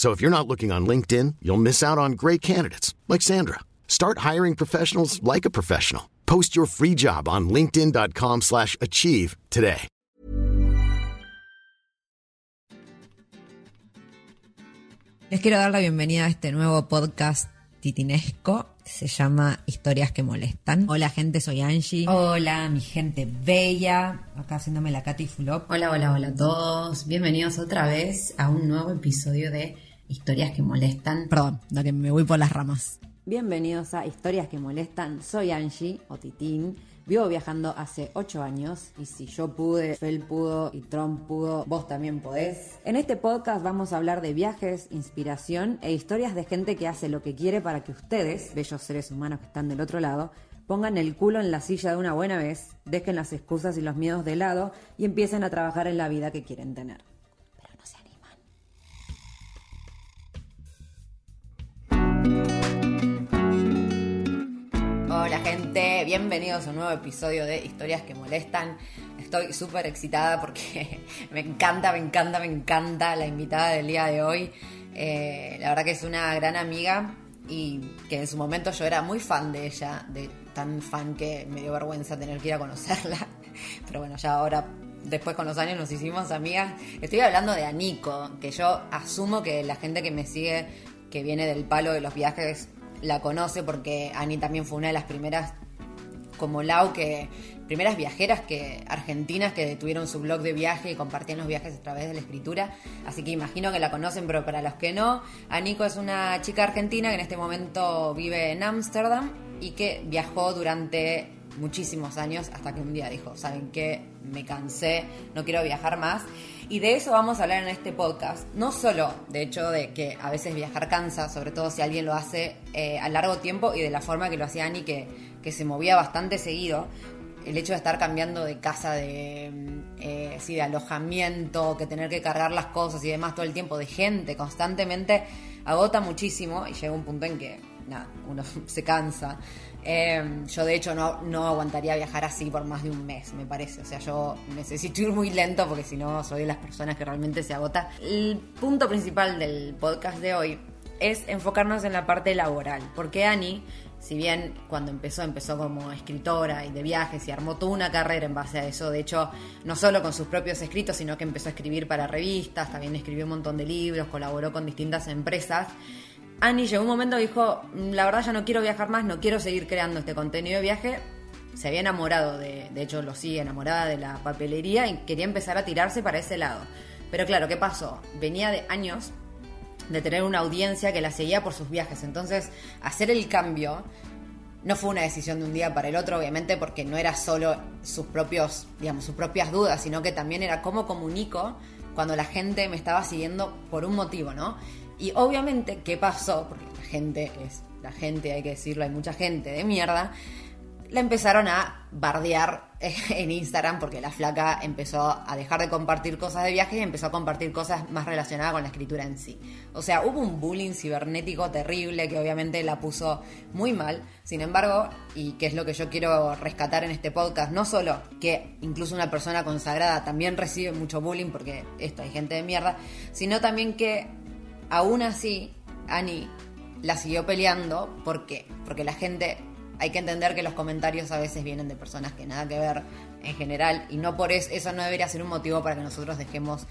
So if you're not looking on LinkedIn, you'll miss out on great candidates like Sandra. Start hiring professionals like a professional. Post your free job on linkedin.com/achieve slash achieve today. Les quiero dar la bienvenida a este nuevo podcast titinesco. Se llama Historias que molestan. Hola gente, soy Angie. Hola, mi gente bella. Acá haciéndome la Katy Fulop. Hola, hola, hola a todos. Bienvenidos otra vez a un nuevo episodio de Historias que molestan. Perdón, la que me voy por las ramas. Bienvenidos a Historias que molestan. Soy Angie o Titín. Vivo viajando hace 8 años y si yo pude, Fel pudo y Trump pudo, vos también podés. En este podcast vamos a hablar de viajes, inspiración e historias de gente que hace lo que quiere para que ustedes, bellos seres humanos que están del otro lado, pongan el culo en la silla de una buena vez, dejen las excusas y los miedos de lado y empiecen a trabajar en la vida que quieren tener. Hola gente, bienvenidos a un nuevo episodio de Historias que Molestan. Estoy súper excitada porque me encanta, me encanta, me encanta la invitada del día de hoy. Eh, la verdad que es una gran amiga y que en su momento yo era muy fan de ella, de tan fan que me dio vergüenza tener que ir a conocerla. Pero bueno, ya ahora, después con los años nos hicimos amigas. Estoy hablando de Anico, que yo asumo que la gente que me sigue, que viene del palo de los viajes, la conoce porque Ani también fue una de las primeras como Lau que primeras viajeras que argentinas que tuvieron su blog de viaje y compartían los viajes a través de la escritura, así que imagino que la conocen, pero para los que no, Aniko es una chica argentina que en este momento vive en Ámsterdam y que viajó durante muchísimos años hasta que un día dijo, ¿saben qué? Me cansé, no quiero viajar más. Y de eso vamos a hablar en este podcast. No solo, de hecho, de que a veces viajar cansa, sobre todo si alguien lo hace eh, a largo tiempo y de la forma que lo hacía Ani, que, que se movía bastante seguido. El hecho de estar cambiando de casa, de, eh, sí, de alojamiento, que tener que cargar las cosas y demás todo el tiempo, de gente constantemente, agota muchísimo y llega un punto en que, nada, uno se cansa. Eh, yo de hecho no, no aguantaría viajar así por más de un mes, me parece. O sea, yo necesito ir muy lento porque si no soy de las personas que realmente se agota. El punto principal del podcast de hoy es enfocarnos en la parte laboral. Porque Ani, si bien cuando empezó, empezó como escritora y de viajes y armó toda una carrera en base a eso. De hecho, no solo con sus propios escritos, sino que empezó a escribir para revistas, también escribió un montón de libros, colaboró con distintas empresas. Annie llegó un momento y dijo, la verdad ya no quiero viajar más, no quiero seguir creando este contenido de viaje. Se había enamorado de, de hecho lo sigue enamorada de la papelería y quería empezar a tirarse para ese lado. Pero claro, ¿qué pasó? Venía de años de tener una audiencia que la seguía por sus viajes. Entonces, hacer el cambio no fue una decisión de un día para el otro, obviamente, porque no era solo sus propios, digamos, sus propias dudas, sino que también era cómo comunico cuando la gente me estaba siguiendo por un motivo, ¿no? Y obviamente, ¿qué pasó? Porque la gente es la gente, hay que decirlo, hay mucha gente de mierda. La empezaron a bardear en Instagram porque la flaca empezó a dejar de compartir cosas de viajes y empezó a compartir cosas más relacionadas con la escritura en sí. O sea, hubo un bullying cibernético terrible que obviamente la puso muy mal. Sin embargo, y que es lo que yo quiero rescatar en este podcast, no solo que incluso una persona consagrada también recibe mucho bullying porque esto hay gente de mierda, sino también que aún así Ani la siguió peleando. ¿Por qué? Porque la gente hay que entender que los comentarios a veces vienen de personas que nada que ver en general y no por eso, eso no debería ser un motivo para que nosotros dejemos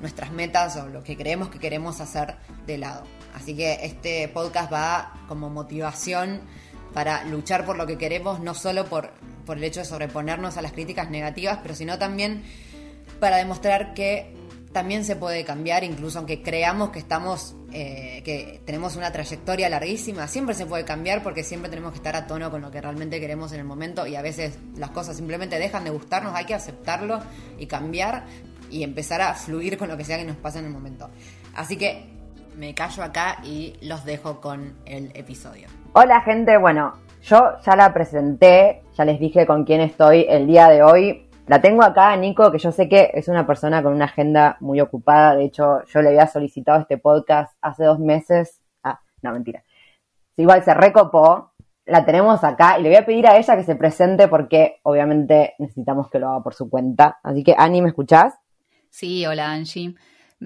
nuestras metas o lo que creemos que queremos hacer de lado. Así que este podcast va como motivación para luchar por lo que queremos, no solo por, por el hecho de sobreponernos a las críticas negativas, pero sino también para demostrar que también se puede cambiar, incluso aunque creamos que estamos, eh, que tenemos una trayectoria larguísima, siempre se puede cambiar porque siempre tenemos que estar a tono con lo que realmente queremos en el momento y a veces las cosas simplemente dejan de gustarnos, hay que aceptarlo y cambiar y empezar a fluir con lo que sea que nos pasa en el momento. Así que me callo acá y los dejo con el episodio. Hola gente, bueno, yo ya la presenté, ya les dije con quién estoy el día de hoy. La tengo acá, Nico, que yo sé que es una persona con una agenda muy ocupada. De hecho, yo le había solicitado este podcast hace dos meses. Ah, no, mentira. Igual se recopó. La tenemos acá y le voy a pedir a ella que se presente porque obviamente necesitamos que lo haga por su cuenta. Así que, Ani, ¿me escuchás? Sí, hola Angie.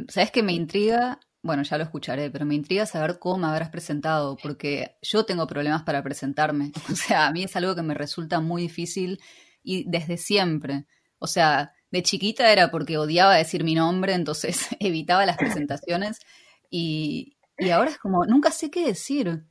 ¿Sabes qué me intriga? Bueno, ya lo escucharé, pero me intriga saber cómo me habrás presentado, porque yo tengo problemas para presentarme. O sea, a mí es algo que me resulta muy difícil y desde siempre. O sea, de chiquita era porque odiaba decir mi nombre, entonces evitaba las presentaciones y, y ahora es como, nunca sé qué decir.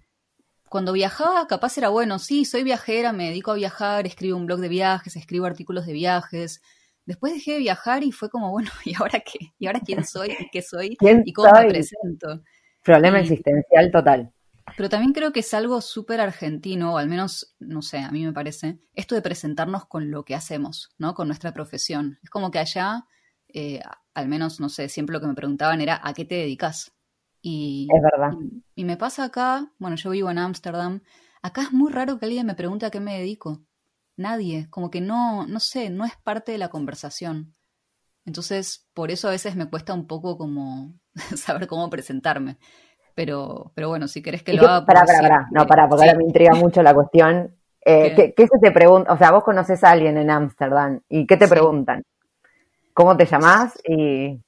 Cuando viajaba, capaz era bueno, sí, soy viajera, me dedico a viajar, escribo un blog de viajes, escribo artículos de viajes. Después dejé de viajar y fue como, bueno, ¿y ahora qué? ¿Y ahora quién soy? ¿Y qué soy? ¿Y cómo me presento? Problema existencial total. Pero también creo que es algo súper argentino, o al menos, no sé, a mí me parece, esto de presentarnos con lo que hacemos, ¿no? Con nuestra profesión. Es como que allá, eh, al menos, no sé, siempre lo que me preguntaban era, ¿a qué te dedicas? Y, es verdad. Y, y me pasa acá, bueno, yo vivo en Ámsterdam, acá es muy raro que alguien me pregunte a qué me dedico. Nadie, como que no, no sé, no es parte de la conversación. Entonces, por eso a veces me cuesta un poco como saber cómo presentarme. Pero, pero bueno, si querés que lo haga. Para, para, para. No, para, porque ahora me intriga mucho la cuestión. Eh, ¿qué, se te pregunta? O sea, vos conoces a alguien en Ámsterdam y ¿qué te preguntan? ¿Cómo te llamás? Y.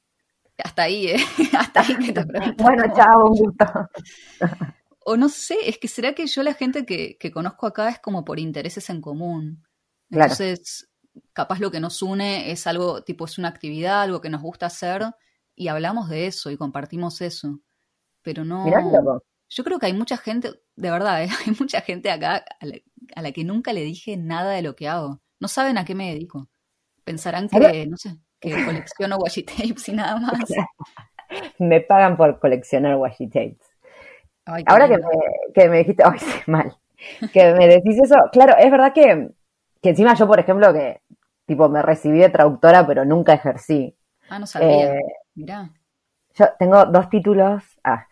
Hasta ahí, ¿eh? Hasta ahí que te preguntan. bueno, chao, un gusto. o no sé, es que será que yo la gente que, que conozco acá es como por intereses en común. Entonces, capaz lo que nos une es algo, tipo, es una actividad, algo que nos gusta hacer y hablamos de eso y compartimos eso pero no... Yo creo que hay mucha gente, de verdad, ¿eh? hay mucha gente acá a la, que nunca le dije nada de lo que hago. No saben a qué me dedico. Pensarán que, no sé, que colecciono washi tapes y nada más. me pagan por coleccionar washi tapes. Ahora que me, que me, dijiste, ay, mal, que me decís eso, claro, es verdad que, que encima yo, por ejemplo, que tipo me recibí de traductora, pero nunca ejercí. Ah, no sabía. Eh, Mirá. Yo tengo dos títulos. Ah,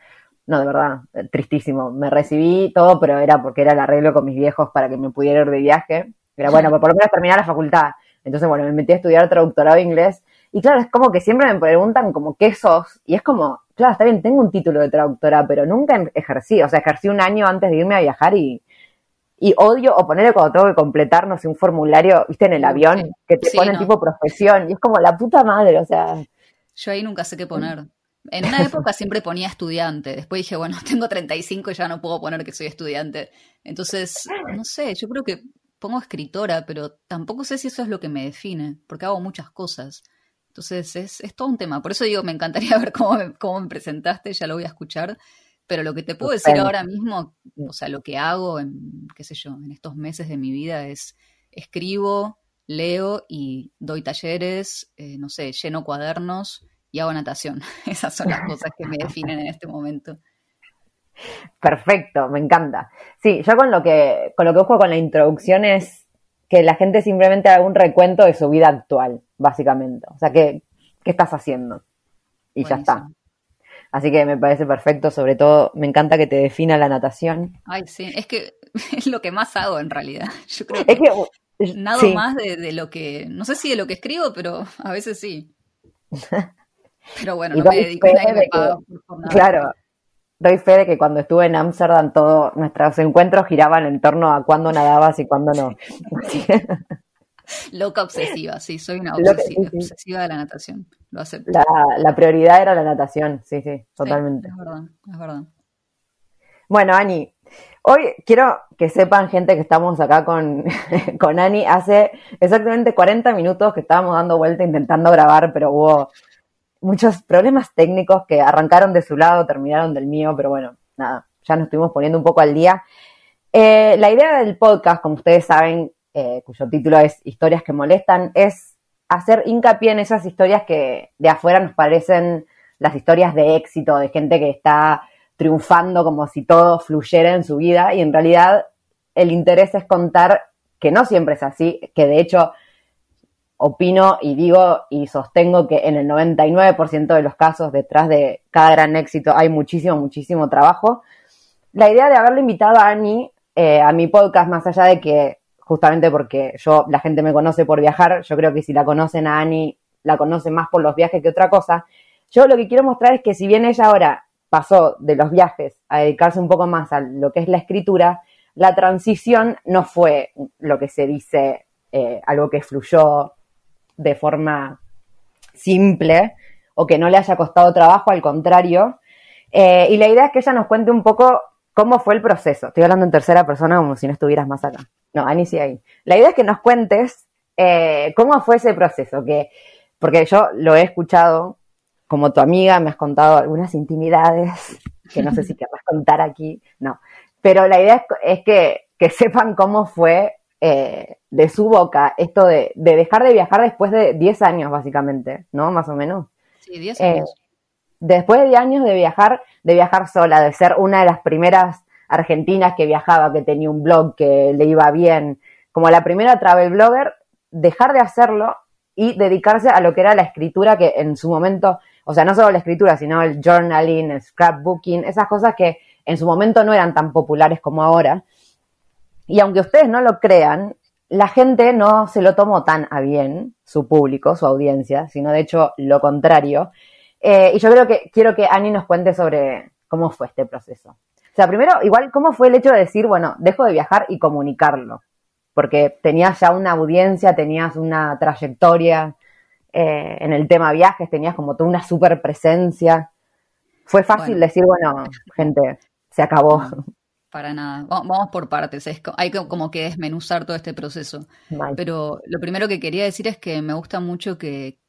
no, de verdad, tristísimo. Me recibí todo, pero era porque era el arreglo con mis viejos para que me pudiera ir de viaje. Era bueno, por lo menos terminar la facultad. Entonces, bueno, me metí a estudiar traductorado inglés. Y claro, es como que siempre me preguntan como qué sos. Y es como, claro, está bien, tengo un título de traductora, pero nunca ejercí. O sea, ejercí un año antes de irme a viajar y, y odio o ponerle cuando tengo que completar, no sé, un formulario, viste, en el avión, que te pone tipo profesión. Y es como la puta madre, o sea. Yo ahí nunca sé qué poner. En una época siempre ponía estudiante, después dije, bueno, tengo 35 y ya no puedo poner que soy estudiante. Entonces, no sé, yo creo que pongo escritora, pero tampoco sé si eso es lo que me define, porque hago muchas cosas. Entonces, es, es todo un tema. Por eso digo, me encantaría ver cómo me, cómo me presentaste, ya lo voy a escuchar. Pero lo que te puedo decir ahora mismo, o sea, lo que hago en, qué sé yo, en estos meses de mi vida es escribo, leo y doy talleres, eh, no sé, lleno cuadernos y hago natación. Esas son las cosas que me definen en este momento. Perfecto, me encanta. Sí, yo con lo que, con lo que busco con la introducción es que la gente simplemente haga un recuento de su vida actual, básicamente. O sea, ¿qué, qué estás haciendo? Y ya está. Así que me parece perfecto, sobre todo me encanta que te defina la natación. Ay, sí, es que es lo que más hago en realidad. Yo creo que, nada más de, de, lo que, no sé si de lo que escribo, pero a veces sí. Pero bueno, no me dedico a Claro, doy fe de que cuando estuve en Ámsterdam todos nuestros encuentros giraban en torno a cuándo nadabas y cuándo no. Loca obsesiva, sí, soy una obsesiva, de la natación, lo acepto. La, prioridad era la natación, sí, sí, totalmente. es verdad, es verdad. Bueno, Ani, hoy quiero que sepan, gente, que estamos acá con, con Ani hace exactamente 40 minutos que estábamos dando vuelta intentando grabar, pero hubo muchos problemas técnicos que arrancaron de su lado, terminaron del mío, pero bueno, nada, ya nos estuvimos poniendo un poco al día. Eh, la idea del podcast, como ustedes saben, eh, cuyo título es Historias que molestan, es hacer hincapié en esas historias que de afuera nos parecen las historias de éxito, de gente que está triunfando como si todo fluyera en su vida y en realidad el interés es contar que no siempre es así, que de hecho opino y digo y sostengo que en el 99% de los casos detrás de cada gran éxito hay muchísimo, muchísimo trabajo. La idea de haberle invitado a Annie eh, a mi podcast, más allá de que justamente porque yo, la gente me conoce por viajar, yo creo que si la conocen a Annie, la conocen más por los viajes que otra cosa. Yo lo que quiero mostrar es que si bien ella ahora pasó de los viajes a dedicarse un poco más a lo que es la escritura, la transición no fue lo que se dice, eh, algo que fluyó de forma simple o que no le haya costado trabajo, al contrario. Eh, y la idea es que ella nos cuente un poco cómo fue el proceso. Estoy hablando en tercera persona como si no estuvieras más acá. No, Ani sí ahí. La idea es que nos cuentes eh, cómo fue ese proceso, que, porque yo lo he escuchado como tu amiga, me has contado algunas intimidades que no sé si querrás contar aquí, no. Pero la idea es, que, que sepan cómo fue eh, de su boca esto de, de, dejar de viajar después de 10 años, básicamente, ¿no? Más o menos. Sí, 10 eh, años. después de 10 años de viajar, de viajar sola, de ser una de las primeras argentinas que viajaba, que tenía un blog, que le iba bien, como la primera travel blogger, dejar de hacerlo y dedicarse a lo que era la escritura que en su momento, o sea, no solo la escritura, sino el journaling, el scrapbooking, esas cosas que en su momento no eran tan populares como ahora, y aunque ustedes no lo crean, la gente no se lo tomó tan a bien, su público, su audiencia, sino de hecho lo contrario. Eh, y yo creo que quiero que Annie nos cuente sobre cómo fue este proceso. O sea, primero, igual, ¿cómo fue el hecho de decir, bueno, dejo de viajar y comunicarlo? Porque tenías ya una audiencia, tenías una trayectoria eh, en el tema viajes, tenías como toda una super presencia. Fue fácil decir, bueno, gente, se acabó. Para nada. Vamos por partes. hay que como que desmenuzar todo este proceso. Pero lo primero que quería decir es que me gusta mucho que,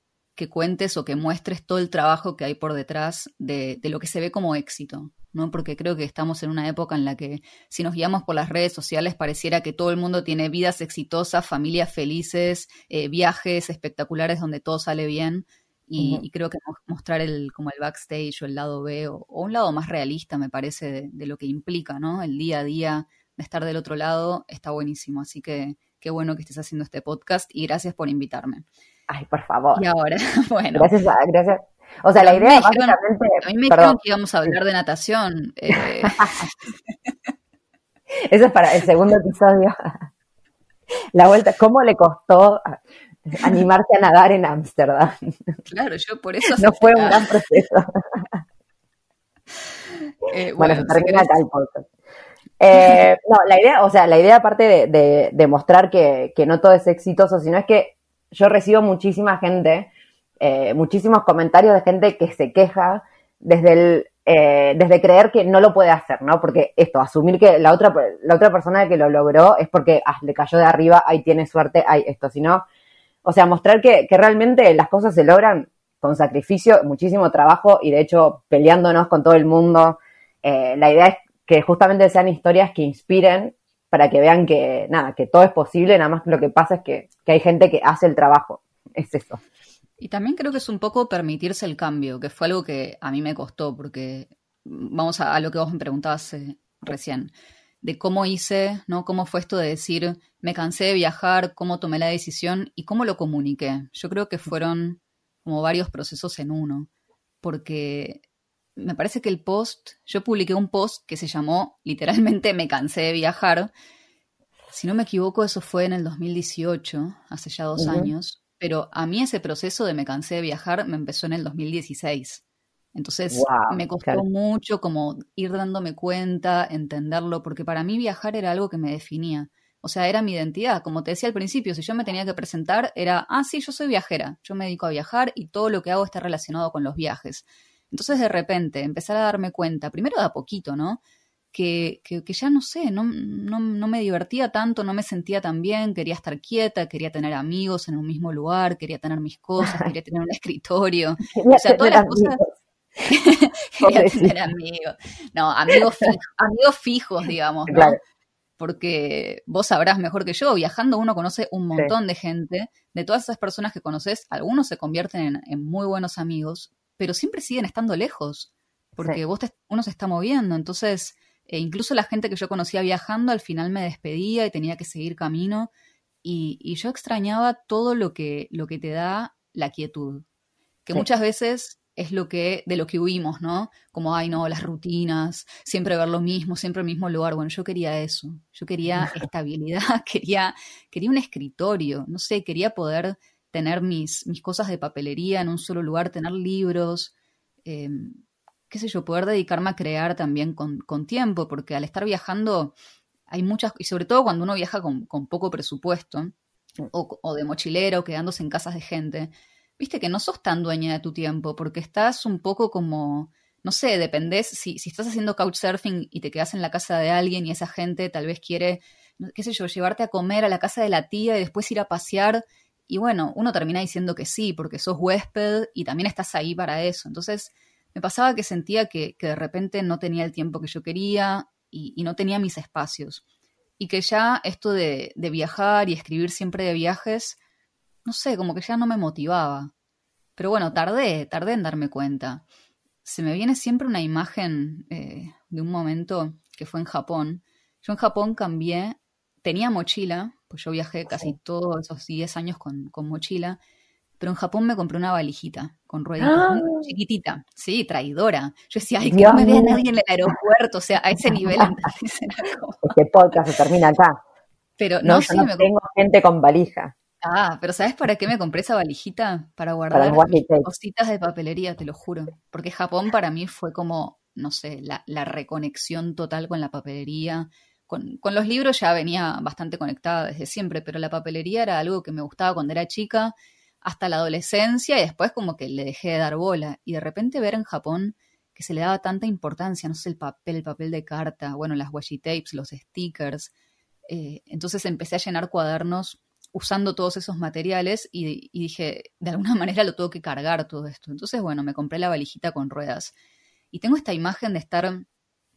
cuentes o que muestres todo el trabajo que hay por detrás de, lo que se ve como éxito. ¿no? Porque creo que estamos en una época en la que si nos guiamos por las redes sociales pareciera que todo el mundo tiene vidas exitosas, familias felices, eh, viajes espectaculares donde todo sale bien. Y, creo que mostrar el, como el backstage o el lado B o, un lado más realista, me parece, de, lo que implica, ¿no? El día a día de estar del otro lado está buenísimo. Así que qué bueno que estés haciendo este podcast y gracias por invitarme. Ay, por favor. Y ahora, bueno. Gracias, gracias. O sea, la idea básicamente... A mí me dijeron que íbamos a hablar de natación. Eh. Eso es para el segundo episodio. La vuelta, ¿cómo le costó animarse a nadar en Ámsterdam. Claro, yo por eso... no fue un gran proceso. Eh, bueno, se termina acá el podcast. Eh, no, la idea, o sea, la idea aparte de, mostrar que, no todo es exitoso, sino es que yo recibo muchísima gente, eh, muchísimos comentarios de gente que se queja desde el, desde creer que no lo puede hacer, ¿no? Porque esto, asumir que la otra, la otra persona que lo logró es porque ah, le cayó de arriba, ahí tiene suerte, hay esto, sino o sea, mostrar que, realmente las cosas se logran con sacrificio, muchísimo trabajo y de hecho peleándonos con todo el mundo. Eh, la idea es que justamente sean historias que inspiren para que vean que nada, que todo es posible, nada más lo que pasa es que, hay gente que hace el trabajo. Es eso. Y también creo que es un poco permitirse el cambio, que fue algo que a mí me costó, porque vamos a, a lo que vos me preguntabas eh, recién de cómo hice, ¿no? Cómo fue esto de decir, me cansé de viajar, cómo tomé la decisión y cómo lo comuniqué. Yo creo que fueron como varios procesos en uno, porque me parece que el post, yo publiqué un post que se llamó literalmente Me cansé de viajar. Si no me equivoco, eso fue en el 2018, hace ya dos años, pero a mí ese proceso de Me cansé de viajar me empezó en el 2016. Entonces me costó mucho como ir dándome cuenta, entenderlo, porque para mí viajar era algo que me definía. O sea, era mi identidad. Como te decía al principio, si yo me tenía que presentar, era, ah, sí, yo soy viajera, yo me dedico a viajar y todo lo que hago está relacionado con los viajes. Entonces, de repente, empezar a darme cuenta, primero de a poquito, ¿no? Que, que, ya no sé, no, no, no, me divertía tanto, no me sentía tan bien, quería estar quieta, quería tener amigos en un mismo lugar, quería tener mis cosas, quería tener un escritorio. O sea, todas las cosas Quería tener amigos. No, amigos, fijos, amigos fijos, digamos. ¿no? porque vos sabrás mejor que yo, viajando uno conoce un montón de gente, de todas esas personas que conoces, algunos se convierten en, muy buenos amigos, pero siempre siguen estando lejos, porque vos uno se está moviendo, entonces e incluso la gente que yo conocía viajando al final me despedía y tenía que seguir camino y, yo extrañaba todo lo que, lo que te da la quietud, que muchas veces es lo que, de lo que huimos, ¿no? Como, ay, no, las rutinas, siempre ver lo mismo, siempre el mismo lugar. Bueno, yo quería eso, yo quería estabilidad, quería, quería un escritorio, no sé, quería poder tener mis, mis cosas de papelería en un solo lugar, tener libros, eh, qué sé yo, poder dedicarme a crear también con, tiempo, porque al estar viajando hay muchas, y sobre todo cuando uno viaja con, poco presupuesto, o, o, de mochilero, quedándose en casas de gente, viste que no sos tan dueña de tu tiempo, porque estás un poco como, no sé, dependés, si, si estás haciendo couchsurfing y te quedas en la casa de alguien y esa gente tal vez quiere, qué sé yo, llevarte a comer a la casa de la tía y después ir a pasear, y bueno, uno termina diciendo que sí, porque sos huésped y también estás ahí para eso. Entonces, me pasaba que sentía que, de repente no tenía el tiempo que yo quería y, no tenía mis espacios. Y que ya esto de, viajar y escribir siempre de viajes, no sé, como que ya no me motivaba. Pero bueno, tardé, tardé en darme cuenta. Se me viene siempre una imagen eh, de un momento que fue en Japón. Yo en Japón cambié, tenía mochila, pues yo viajé casi todos esos 10 años con, con mochila, pero en Japón me compré una valijita con rueditas, ¡Ah! chiquitita, sí, traidora. Yo decía, ay, que no me vea nadie en el aeropuerto, o sea, a ese nivel. Este podcast se termina acá. Pero no, no, no tengo gente con valija. Ah, pero ¿sabes para qué me compré esa valijita? Para guardar cositas de papelería, te lo juro. Porque Japón para mí fue como, no sé, la, reconexión total con la papelería. Con, con, los libros ya venía bastante conectada desde siempre, pero la papelería era algo que me gustaba cuando era chica hasta la adolescencia y después como que le dejé de dar bola. Y de repente ver en Japón que se le daba tanta importancia, no sé, el papel, el papel de carta, bueno, las washi tapes, los stickers. Eh, entonces empecé a llenar cuadernos usando todos esos materiales y, dije, de alguna manera lo tengo que cargar todo esto. Entonces, bueno, me compré la valijita con ruedas. Y tengo esta imagen de estar,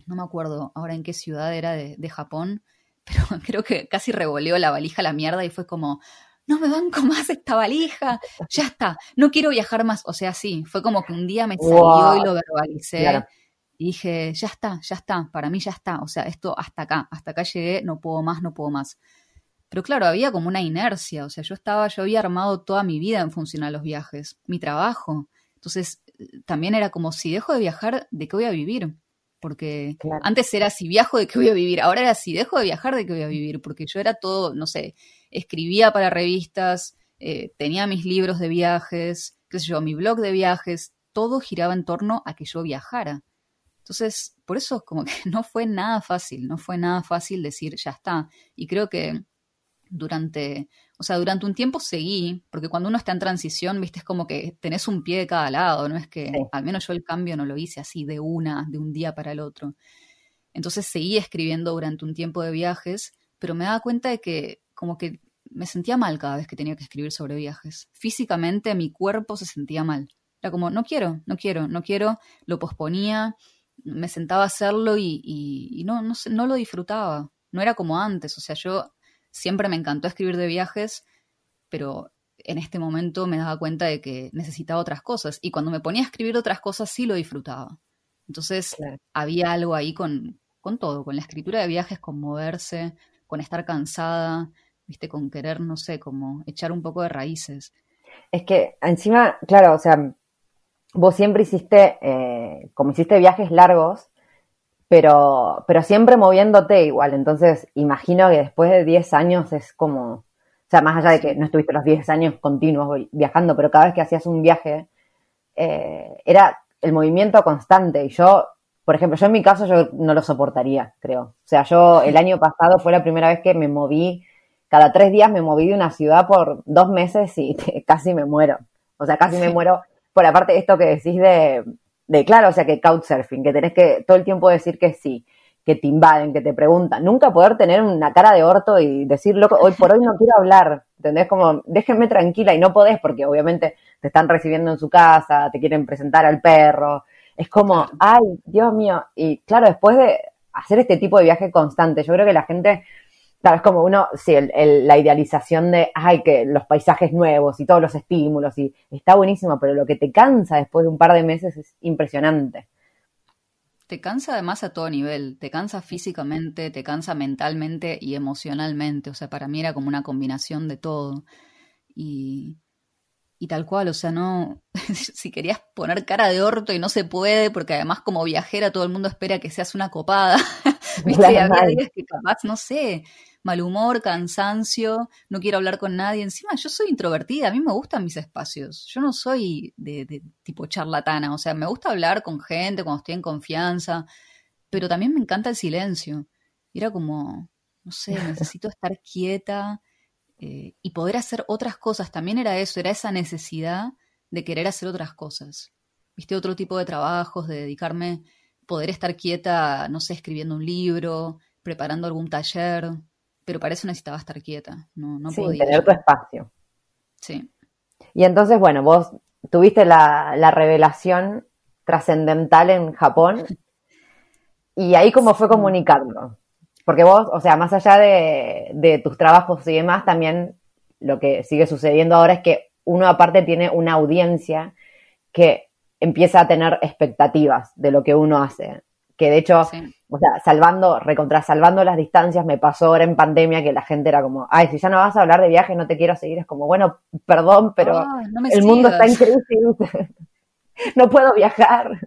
no me acuerdo ahora en qué ciudad era de, de Japón, pero creo que casi revoleó la valija a la mierda y fue como, no me banco más esta valija, ya está, no quiero viajar más. O sea, sí, fue como que un día me salió y lo verbalicé. Y dije, ya está, ya está, para mí ya está. O sea, esto hasta acá, hasta acá llegué, no puedo más, no puedo más. Pero claro, había como una inercia, o sea, yo estaba, yo había armado toda mi vida en función a los viajes, mi trabajo. Entonces, también era como, si dejo de viajar, ¿de qué voy a vivir? Porque antes era si viajo, ¿de qué voy a vivir? Ahora era si dejo de viajar, ¿de qué voy a vivir? Porque yo era todo, no sé, escribía para revistas, eh, tenía mis libros de viajes, qué sé yo, mi blog de viajes, todo giraba en torno a que yo viajara. Entonces, por eso como que no fue nada fácil, no fue nada fácil decir ya está. Y creo que durante, o sea, durante un tiempo seguí, porque cuando uno está en transición, viste, es como que tenés un pie de cada lado, no es que, al menos yo el cambio no lo hice así de una, de un día para el otro. Entonces seguí escribiendo durante un tiempo de viajes, pero me daba cuenta de que como que me sentía mal cada vez que tenía que escribir sobre viajes. Físicamente mi cuerpo se sentía mal. Era como, no quiero, no quiero, no quiero, lo posponía, me sentaba a hacerlo y, no, no, no lo disfrutaba. No era como antes, o sea, yo siempre me encantó escribir de viajes, pero en este momento me daba cuenta de que necesitaba otras cosas. Y cuando me ponía a escribir otras cosas sí lo disfrutaba. Entonces había algo ahí con, con todo, con la escritura de viajes, con moverse, con estar cansada, viste, con querer, no sé, como echar un poco de raíces. Es que encima, claro, o sea, vos siempre hiciste, eh, como hiciste viajes largos, pero, pero siempre moviéndote igual. Entonces, imagino que después de 10 años es como, o sea, más allá de que no estuviste los 10 años continuos viajando, pero cada vez que hacías un viaje, eh, era el movimiento constante. Y yo, por ejemplo, yo en mi caso, yo no lo soportaría, creo. O sea, yo el año pasado fue la primera vez que me moví cada tres días me moví de una ciudad por dos meses y casi me muero. O sea, casi me muero por aparte de esto que decís de, de, claro, o sea, que couchsurfing, que tenés que todo el tiempo decir que sí, que te invaden, que te preguntan. Nunca poder tener una cara de orto y decir, loco, hoy por hoy no quiero hablar. ¿Entendés? Como, déjenme tranquila y no podés porque obviamente te están recibiendo en su casa, te quieren presentar al perro. Es como, ay, Dios mío. Y claro, después de hacer este tipo de viaje constante. Yo creo que la gente, claro, es como uno, sí, la idealización de, ay, que los paisajes nuevos y todos los estímulos, y está buenísimo, pero lo que te cansa después de un par de meses es impresionante. Te cansa además a todo nivel, te cansa físicamente, te cansa mentalmente y emocionalmente, o sea, para mí era como una combinación de todo. Y, y tal cual, o sea, no, si querías poner cara de orto y no se puede, porque además como viajera todo el mundo espera que seas una copada, ¿viste? había días que capaz, no sé, mal humor, cansancio, no quiero hablar con nadie. Encima, yo soy introvertida, a mí me gustan mis espacios. Yo no soy de, de tipo charlatana, o sea, me gusta hablar con gente cuando estoy en confianza, pero también me encanta el silencio. Y era como, no sé, necesito estar quieta eh, y poder hacer otras cosas. También era eso, era esa necesidad de querer hacer otras cosas. Viste, otro tipo de trabajos, de dedicarme, poder estar quieta, no sé, escribiendo un libro, preparando algún taller, pero para eso necesitaba estar quieta, no, no sí, tener tu espacio. Sí. Y entonces, bueno, vos tuviste la, la revelación trascendental en Japón, y ahí cómo fue comunicarlo. Porque vos, o sea, más allá de, tus trabajos y demás, también lo que sigue sucediendo ahora es que uno aparte tiene una audiencia que empieza a tener expectativas de lo que uno hace. Que de hecho, o sea, salvando, recontrasalvando las distancias, me pasó ahora en pandemia que la gente era como, ay, si ya no vas a hablar de viaje, no te quiero seguir. Es como, bueno, perdón, pero el mundo está en crisis. no puedo viajar.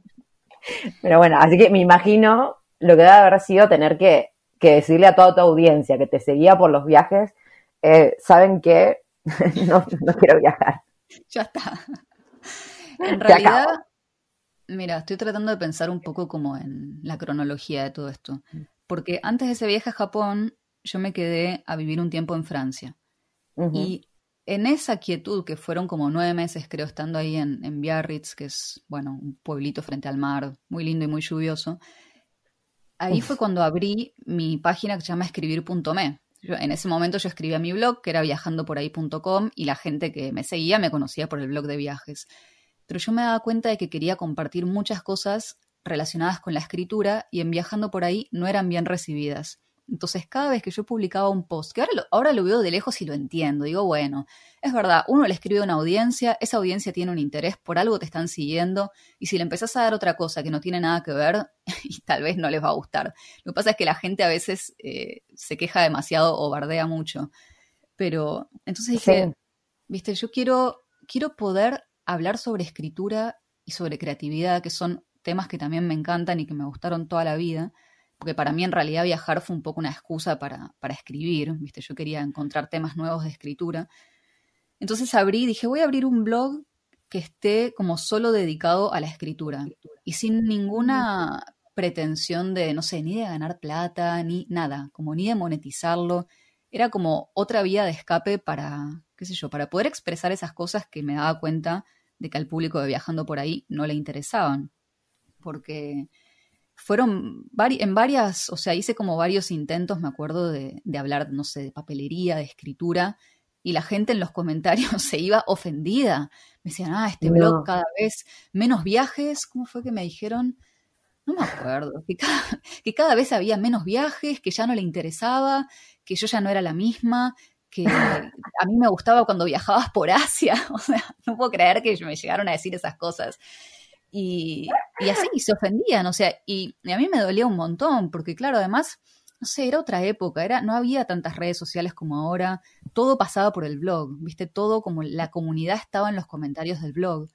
Pero bueno, así que me imagino lo que debe haber sido tener que que decirle a toda tu audiencia que te seguía por los viajes, eh, saben que no, quiero viajar. Ya está. En realidad, mira, estoy tratando de pensar un poco como en la cronología de todo esto. Porque antes de ese viaje a Japón, yo me quedé a vivir un tiempo en Francia. Y en esa quietud, que fueron como nueve meses, creo, estando ahí en, en Biarritz, que es, bueno, un pueblito frente al mar, muy lindo y muy lluvioso, ahí fue cuando abrí mi página que se llama escribir.me. en ese momento yo escribía mi blog, que era viajandoporahí.com, y la gente que me seguía me conocía por el blog de viajes. Pero yo me daba cuenta de que quería compartir muchas cosas relacionadas con la escritura y en viajando por ahí no eran bien recibidas. Entonces, cada vez que yo publicaba un post, que ahora lo, ahora lo veo de lejos y lo entiendo, digo, bueno, es verdad, uno le escribe a una audiencia, esa audiencia tiene un interés, por algo te están siguiendo, y si le empezás a dar otra cosa que no tiene nada que ver, y tal vez no les va a gustar. Lo que pasa es que la gente a veces eh, se queja demasiado o bardea mucho. Pero entonces dije, viste, yo quiero, quiero poder hablar sobre escritura y sobre creatividad, que son temas que también me encantan y que me gustaron toda la vida porque para mí en realidad viajar fue un poco una excusa para, para escribir, ¿viste? Yo quería encontrar temas nuevos de escritura. Entonces abrí, dije, voy a abrir un blog que esté como solo dedicado a la escritura y sin ninguna pretensión de, no sé, ni de ganar plata, ni nada, como ni de monetizarlo. Era como otra vía de escape para, qué sé yo, para poder expresar esas cosas que me daba cuenta de que al público de viajando por ahí no le interesaban. Porque fueron en varias, o sea, hice como varios intentos, me acuerdo, de, hablar, no sé, de papelería, de escritura, y la gente en los comentarios se iba ofendida. Me decían, ah, este blog cada vez menos viajes. ¿Cómo fue que me dijeron? No me acuerdo. Que cada, que cada vez había menos viajes, que ya no le interesaba, que yo ya no era la misma, que a mí me gustaba cuando viajabas por Asia. O sea, no puedo creer que me llegaron a decir esas cosas. Y, y así, se ofendían, o sea, y, a mí me dolía un montón, porque claro, además, no sé, era otra época, era, no había tantas redes sociales como ahora, todo pasaba por el blog, viste, todo como la comunidad estaba en los comentarios del blog.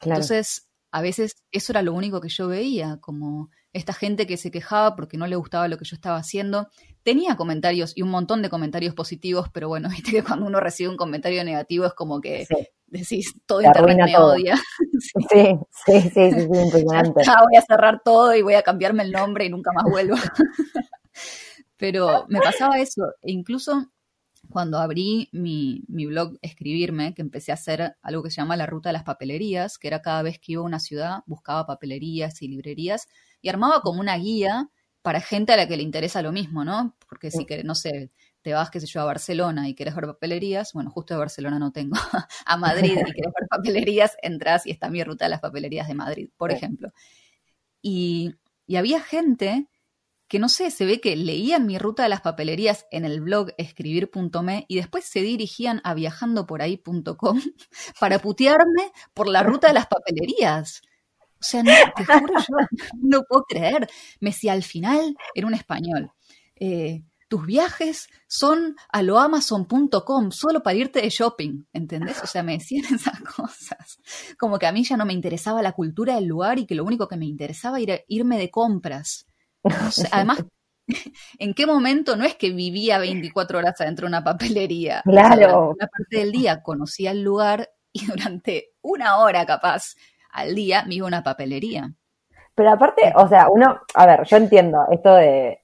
Entonces, a veces eso era lo único que yo veía, como esta gente que se quejaba porque no le gustaba lo que yo estaba haciendo. Tenía comentarios y un montón de comentarios positivos, pero bueno, viste que cuando uno recibe un comentario negativo es como que decís, todo internet me odia. Sí, sí, sí, sí, sí, impresionante. voy a cerrar todo y voy a cambiarme el nombre y nunca más vuelvo. Pero me pasaba eso, e incluso cuando abrí mi, mi, blog Escribirme, que empecé a hacer algo que se llama la ruta de las papelerías, que era cada vez que iba a una ciudad, buscaba papelerías y librerías y armaba como una guía para gente a la que le interesa lo mismo, ¿no? Porque si que, no sé, te vas, qué sé yo, a Barcelona y quieres ver papelerías, bueno, justo de Barcelona no tengo, a Madrid y quieres ver papelerías, entras y está mi ruta de las papelerías de Madrid, por ejemplo. Y, había gente que no sé, se ve que leían mi ruta de las papelerías en el blog escribir.me y después se dirigían a viajandoporahí.com para putearme por la ruta de las papelerías. O sea, no, te juro, yo no puedo creer. Me decía, al final, era un español. Eh, tus viajes son a loamazon.com solo para irte de shopping, ¿entendés? O sea, me decían esas cosas. Como que a mí ya no me interesaba la cultura del lugar y que lo único que me interesaba era irme de compras. además, ¿en qué momento no es que vivía 24 horas adentro de una papelería? Claro. una parte del día conocía el lugar y durante una hora capaz al día me iba a una papelería. Pero aparte, o sea, uno, a ver, yo entiendo esto de,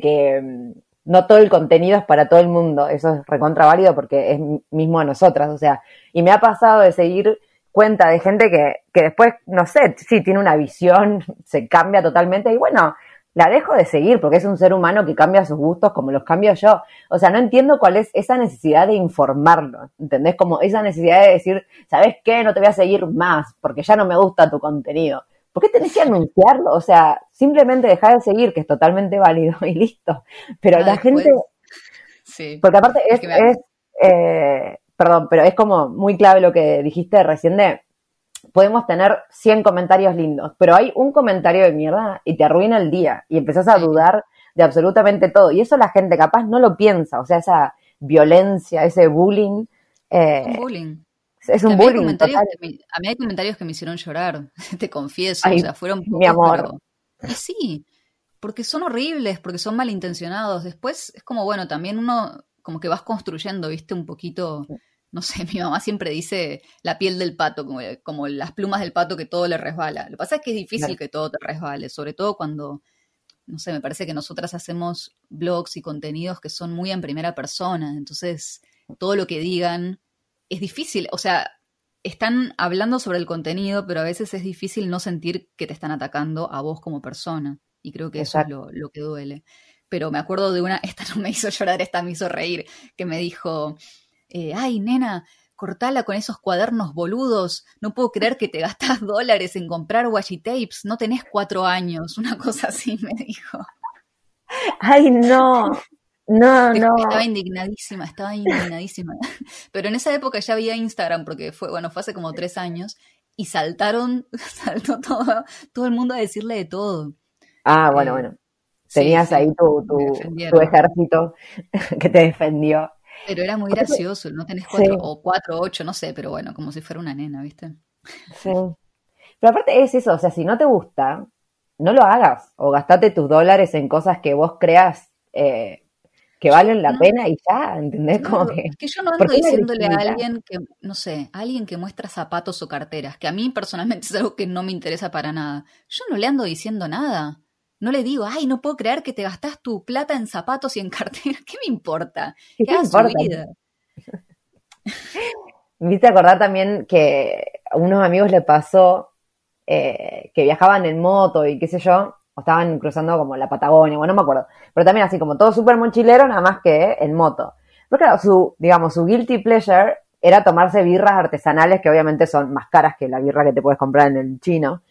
que mm, no todo el contenido es para todo el mundo, eso es recontra válido porque es mismo a nosotras, o sea, y me ha pasado de seguir cuenta de gente que, que después, no sé, sí, tiene una visión, se cambia totalmente y bueno, la dejo de seguir porque es un ser humano que cambia sus gustos como los cambio yo. O sea, no entiendo cuál es esa necesidad de informarlo, ¿entendés? Como esa necesidad de decir, ¿sabes qué? No te voy a seguir más porque ya no me gusta tu contenido. ¿Por qué tenés que anunciarlo? O sea, simplemente dejar de seguir, que es totalmente válido y listo. Pero la gente... Sí. Porque aparte es... es, eh, perdón, pero es como muy clave lo que dijiste recién de podemos tener 100 comentarios lindos, pero hay un comentario de mierda y te arruina el día y empezás a dudar de absolutamente todo. Y eso la gente capaz no lo piensa, o sea, esa violencia, ese bullying. Eh, bullying. Es un bullying. a mí hay comentarios que me hicieron llorar, te confieso, o sea, fueron mi amor. sí, porque son horribles, porque son malintencionados. Después es como, bueno, también uno como que vas construyendo, viste, un poquito no sé, mi mamá siempre dice la piel del pato, como, como, las plumas del pato que todo le resbala. Lo que pasa es que es difícil que todo te resbale, sobre todo cuando, no sé, me parece que nosotras hacemos blogs y contenidos que son muy en primera persona, entonces todo lo que digan es difícil, o sea, están hablando sobre el contenido, pero a veces es difícil no sentir que te están atacando a vos como persona, y creo que eso es lo, lo que duele. Pero me acuerdo de una, esta no me hizo llorar, esta me hizo reír, que me dijo, eh, ay, nena, cortala con esos cuadernos boludos, no puedo creer que te gastas dólares en comprar washi tapes, no tenés cuatro años, una cosa así me dijo. Ay, no, no, no. Estaba indignadísima, estaba indignadísima. Pero en esa época ya había Instagram, porque fue, bueno, fue hace como tres años, y saltaron, saltó todo, todo el mundo a decirle de todo. Ah, bueno, eh, bueno. Tenías ahí tu, tu ejército que te defendió. Pero era muy gracioso, no tenés cuatro o cuatro, ocho, no sé, pero bueno, como si fuera una nena, ¿viste? Sí. Pero aparte es eso, o sea, si no te gusta, no lo hagas. O gastate tus dólares en cosas que vos creas eh, que valen la pena y ya, ¿entendés? Como que, es que yo no ando diciéndole a alguien que, no sé, a alguien que muestra zapatos o carteras, que a mí personalmente es algo que no me interesa para nada. Yo no le ando diciendo nada. No le digo, ay, no puedo creer que te gastás tu plata en zapatos y en cartera. ¿Qué me importa? ¿Qué, ¿Qué importa? vida? Me hice acordar también que a unos amigos le pasó eh, que viajaban en moto y qué sé yo, o estaban cruzando como la Patagonia, bueno, no me acuerdo. Pero también así como todo súper mochilero, nada más que en moto. Pero claro, su, digamos, su guilty pleasure era tomarse birras artesanales que obviamente son más caras que la birra que te puedes comprar en el chino.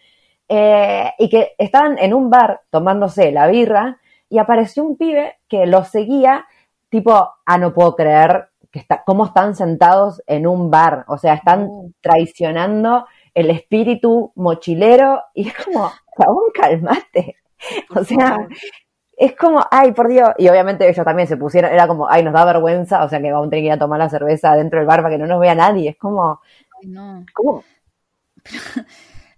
Eh, y que estaban en un bar tomándose la birra y apareció un pibe que los seguía, tipo, ah, no puedo creer que está, cómo están sentados en un bar, o sea, están traicionando el espíritu mochilero y es como, cabrón, calmate. o sea, es como, ay, por Dios. Y obviamente ellos también se pusieron, era como, ay, nos da vergüenza, o sea que vamos a tener que ir a tomar la cerveza dentro del bar para que no nos vea nadie. Es como, no. ¿cómo?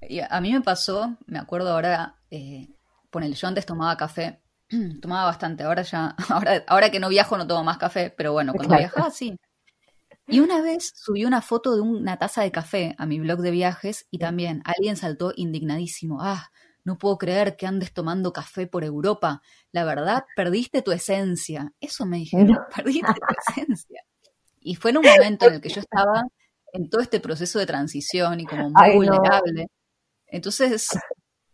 Y a mí me pasó, me acuerdo ahora, eh, ponele, yo antes tomaba café, tomaba bastante, ahora ya, ahora, ahora que no viajo no tomo más café, pero bueno, cuando viajaba sí. Y una vez subí una foto de una taza de café a mi blog de viajes y también alguien saltó indignadísimo. Ah, no puedo creer que andes tomando café por Europa. La verdad, perdiste tu esencia. Eso me dijeron, perdiste tu esencia. Y fue en un momento en el que yo estaba en todo este proceso de transición y como muy vulnerable. Entonces,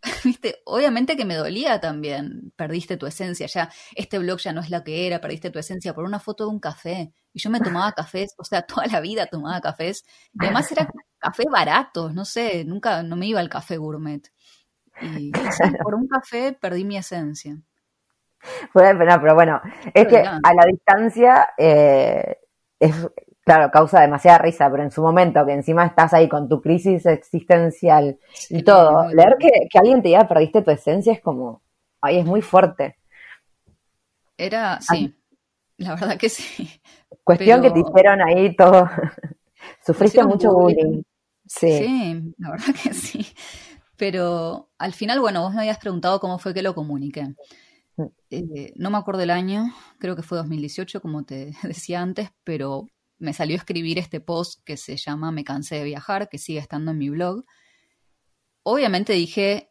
viste, obviamente que me dolía también, perdiste tu esencia, ya este blog ya no es la que era, perdiste tu esencia por una foto de un café. Y yo me tomaba cafés, o sea, toda la vida tomaba cafés. Y además era café barato, no sé, nunca, no me iba al café gourmet. Y por un café perdí mi esencia. pero bueno, es que a la distancia eh, es, claro, causa demasiada risa, pero en su momento, que encima estás ahí con tu crisis existencial y todo, leer que, que, alguien te diga perdiste tu esencia es como, ay, es muy fuerte. Era, sí, la verdad que sí. Cuestión que te hicieron ahí todo. Sufriste mucho bullying. Sí. sí, la verdad que sí. Pero al final, bueno, vos me habías preguntado cómo fue que lo comuniqué. Mm. Eh, no me acuerdo el año, creo que fue 2018, como te decía antes, pero me salió a escribir este post que se llama Me cansé de viajar, que sigue estando en mi blog. Obviamente dije,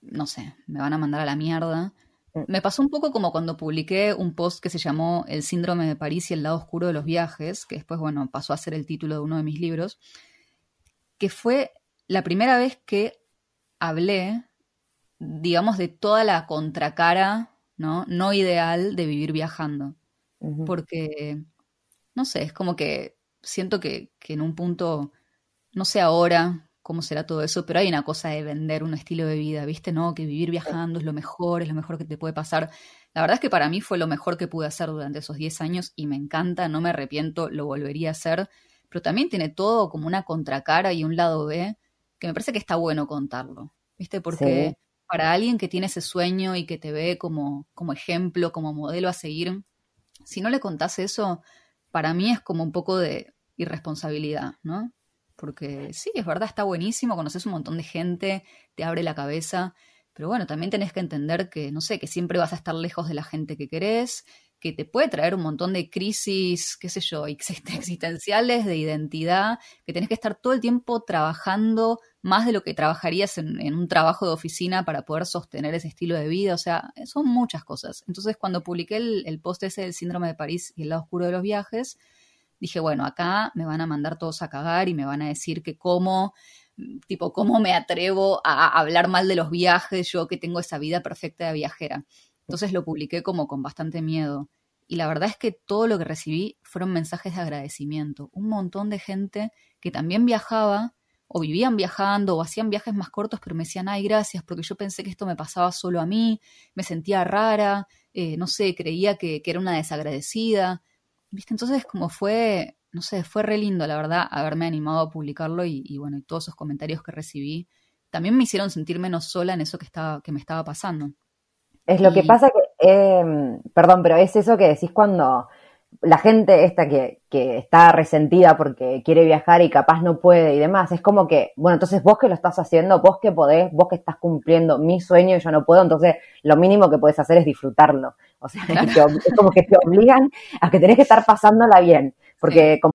no sé, me van a mandar a la mierda. Mm. Me pasó un poco como cuando publiqué un post que se llamó El síndrome de París y el lado oscuro de los viajes, que después, bueno, pasó a ser el título de uno de mis libros, que fue la primera vez que hablé, digamos, de toda la contracara, ¿no? No ideal de vivir viajando. Porque, no sé, es como que siento que, que en un punto, no sé ahora cómo será todo eso, pero hay una cosa de vender un estilo de vida, ¿viste? ¿No? Que vivir viajando es lo mejor, es lo mejor que te puede pasar. La verdad es que para mí fue lo mejor que pude hacer durante esos 10 años y me encanta, no me arrepiento, lo volvería a hacer, pero también tiene todo como una contracara y un lado B que me parece que está bueno contarlo, ¿viste? Porque para alguien que tiene ese sueño y que te ve como, como ejemplo, como modelo a seguir, si no le contás eso, para mí es como un poco de irresponsabilidad, ¿no? Porque sí, es verdad, está buenísimo, conoces un montón de gente, te abre la cabeza, pero bueno, también tenés que entender que, no sé, que siempre vas a estar lejos de la gente que querés, que te puede traer un montón de crisis, qué sé yo, existenciales, de identidad, que tenés que estar todo el tiempo trabajando más de lo que trabajarías en, un trabajo de oficina para poder sostener ese estilo de vida. O sea, son muchas cosas. Entonces, cuando publiqué el, el post ese del síndrome de París y el lado oscuro de los viajes, dije, bueno, acá me van a mandar todos a cagar y me van a decir que cómo, tipo, cómo me atrevo a hablar mal de los viajes, yo que tengo esa vida perfecta de viajera. Entonces lo publiqué como con bastante miedo. Y la verdad es que todo lo que recibí fueron mensajes de agradecimiento. Un montón de gente que también viajaba o vivían viajando o hacían viajes más cortos, pero me decían, ay, gracias, porque yo pensé que esto me pasaba solo a mí, me sentía rara, eh, no sé, creía que, que, era una desagradecida. ¿Viste? Entonces, como fue, no sé, fue re lindo, la verdad, haberme animado a publicarlo y, bueno, y todos esos comentarios que recibí también me hicieron sentir menos sola en eso que, estaba, que me estaba pasando. Es lo que pasa que, eh, perdón, pero es eso que decís cuando la gente esta que, que, está resentida porque quiere viajar y capaz no puede y demás, es como que, bueno, entonces vos que lo estás haciendo, vos que podés, vos que estás cumpliendo mi sueño y yo no puedo, entonces lo mínimo que puedes hacer es disfrutarlo. O sea, es como que te obligan a que tenés que estar pasándola bien, porque como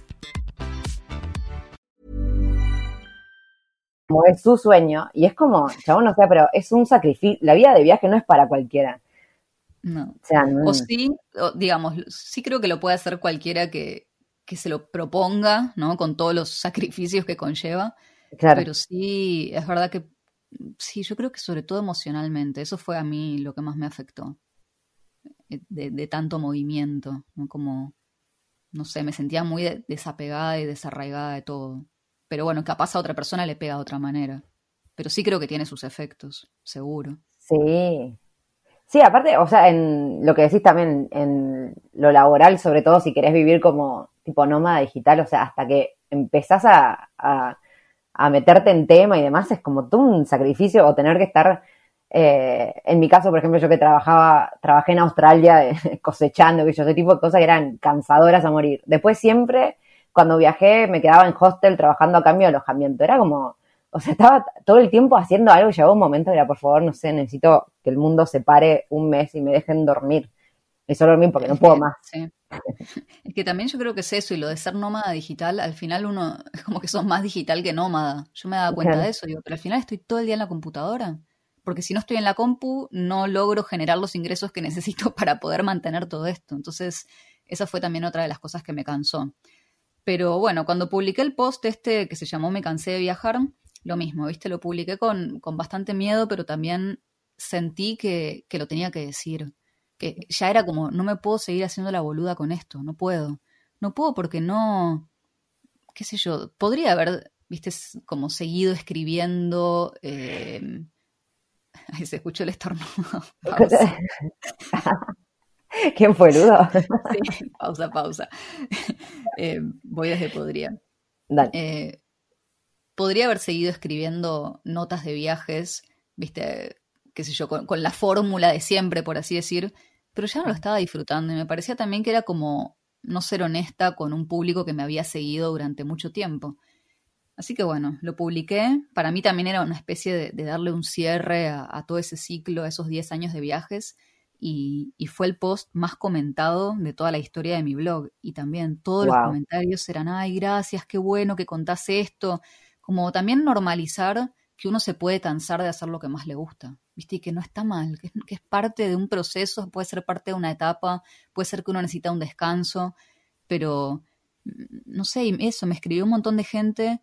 como es su sueño, y es como, chabón, no sé, pero es un sacrificio, la vida de viaje no es para cualquiera. No. O sea, no- O sí, o, digamos, sí creo que lo puede hacer cualquiera que, que se lo proponga, ¿no? Con todos los sacrificios que conlleva. claro. Pero sí, es verdad que sí, yo creo que sobre todo emocionalmente, eso fue a mí lo que más me afectó. eh, De, de tanto movimiento, ¿no? Como, no sé, me sentía muy de- desapegada y desarraigada de todo. Pero bueno, capaz a otra persona le pega de otra manera. Pero sí creo que tiene sus efectos, seguro. Sí. Sí, aparte, o sea, en lo que decís también, en lo laboral, sobre todo si querés vivir como tipo nómada digital, o sea, hasta que empezás a, a, meterte en tema y demás, es como todo un sacrificio o tener que estar, eh, en mi caso, por ejemplo, yo que trabajaba, trabajé en Australia cosechando, que yo, ese tipo de cosas que eran cansadoras a morir. Después siempre, cuando viajé, me quedaba en hostel trabajando a cambio de alojamiento. Era como, o sea, estaba todo el tiempo haciendo algo y llegó un momento que era, por favor, no sé, necesito que el mundo se pare un mes y me dejen dormir. Y solo dormir porque no puedo más. Sí. Es que también yo creo que es eso, y lo de ser nómada digital, al final uno es como que sos más digital que nómada. Yo me daba cuenta Claro. de eso, digo, pero al final estoy todo el día en la computadora. Porque si no estoy en la compu, no logro generar los ingresos que necesito para poder mantener todo esto. Entonces, esa fue también otra de las cosas que me cansó. Pero bueno, cuando publiqué el post este que se llamó Me cansé de viajar, lo mismo, ¿viste? Lo publiqué con, con bastante miedo, pero también sentí que, que lo tenía que decir. Que ya era como, no me puedo seguir haciendo la boluda con esto, no puedo. No puedo porque no, qué sé yo, podría haber, viste, como seguido escribiendo. eh, se escuchó el estornudo. Pausa. ¿Quién fue Ludo? Sí, pausa, pausa. Eh, voy desde podría. Dale. Eh, podría haber seguido escribiendo notas de viajes, viste, qué sé yo, con, con la fórmula de siempre, por así decir, pero ya no lo estaba disfrutando y me parecía también que era como no ser honesta con un público que me había seguido durante mucho tiempo. Así que bueno, lo publiqué. Para mí también era una especie de, de darle un cierre a, a todo ese ciclo, a esos 10 años de viajes. Y, y fue el post más comentado de toda la historia de mi blog. Y también todos los comentarios eran, ay, gracias, qué bueno que contás esto. Como también normalizar que uno se puede cansar de hacer lo que más le gusta. ¿Viste? Y que no está mal, que es, que es parte de un proceso, puede ser parte de una etapa, puede ser que uno necesita un descanso, pero mm, no sé, eso, me escribió un montón de gente,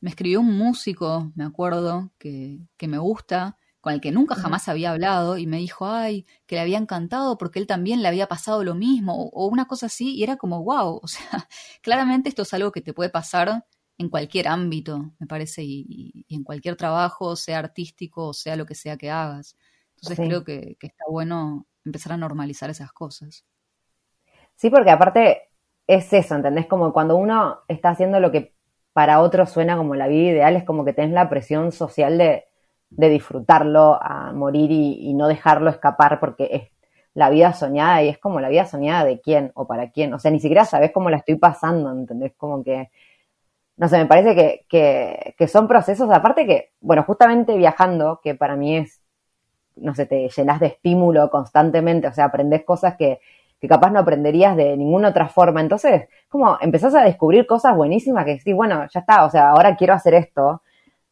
me escribió un músico, me acuerdo, que, que me gusta, con el que nunca jamás había hablado, y me dijo, ay, que le había encantado porque él también le había pasado lo mismo, o, o una cosa así, y era como, wow, o sea, claramente esto es algo que te puede pasar en cualquier ámbito, me parece, y, en cualquier trabajo, sea artístico o sea lo que sea que hagas. Entonces Sí. creo que, que está bueno empezar a normalizar esas cosas. Sí, porque aparte es eso, ¿entendés? Como cuando uno está haciendo lo que para otros suena como la vida ideal, es como que tenés la presión social de, de disfrutarlo a morir y, no dejarlo escapar porque es la vida soñada y es como la vida soñada de quién o para quién. O sea, ni siquiera sabés cómo la estoy pasando, ¿entendés? Como que, no sé, me parece que, que, que son procesos, aparte que, bueno, justamente viajando, que para mí es, no sé, te llenas de estímulo constantemente, o sea, aprendés cosas que, que capaz no aprenderías de ninguna otra forma. Entonces, como empezás a descubrir cosas buenísimas que decís, bueno, ya está, o sea, ahora quiero hacer esto.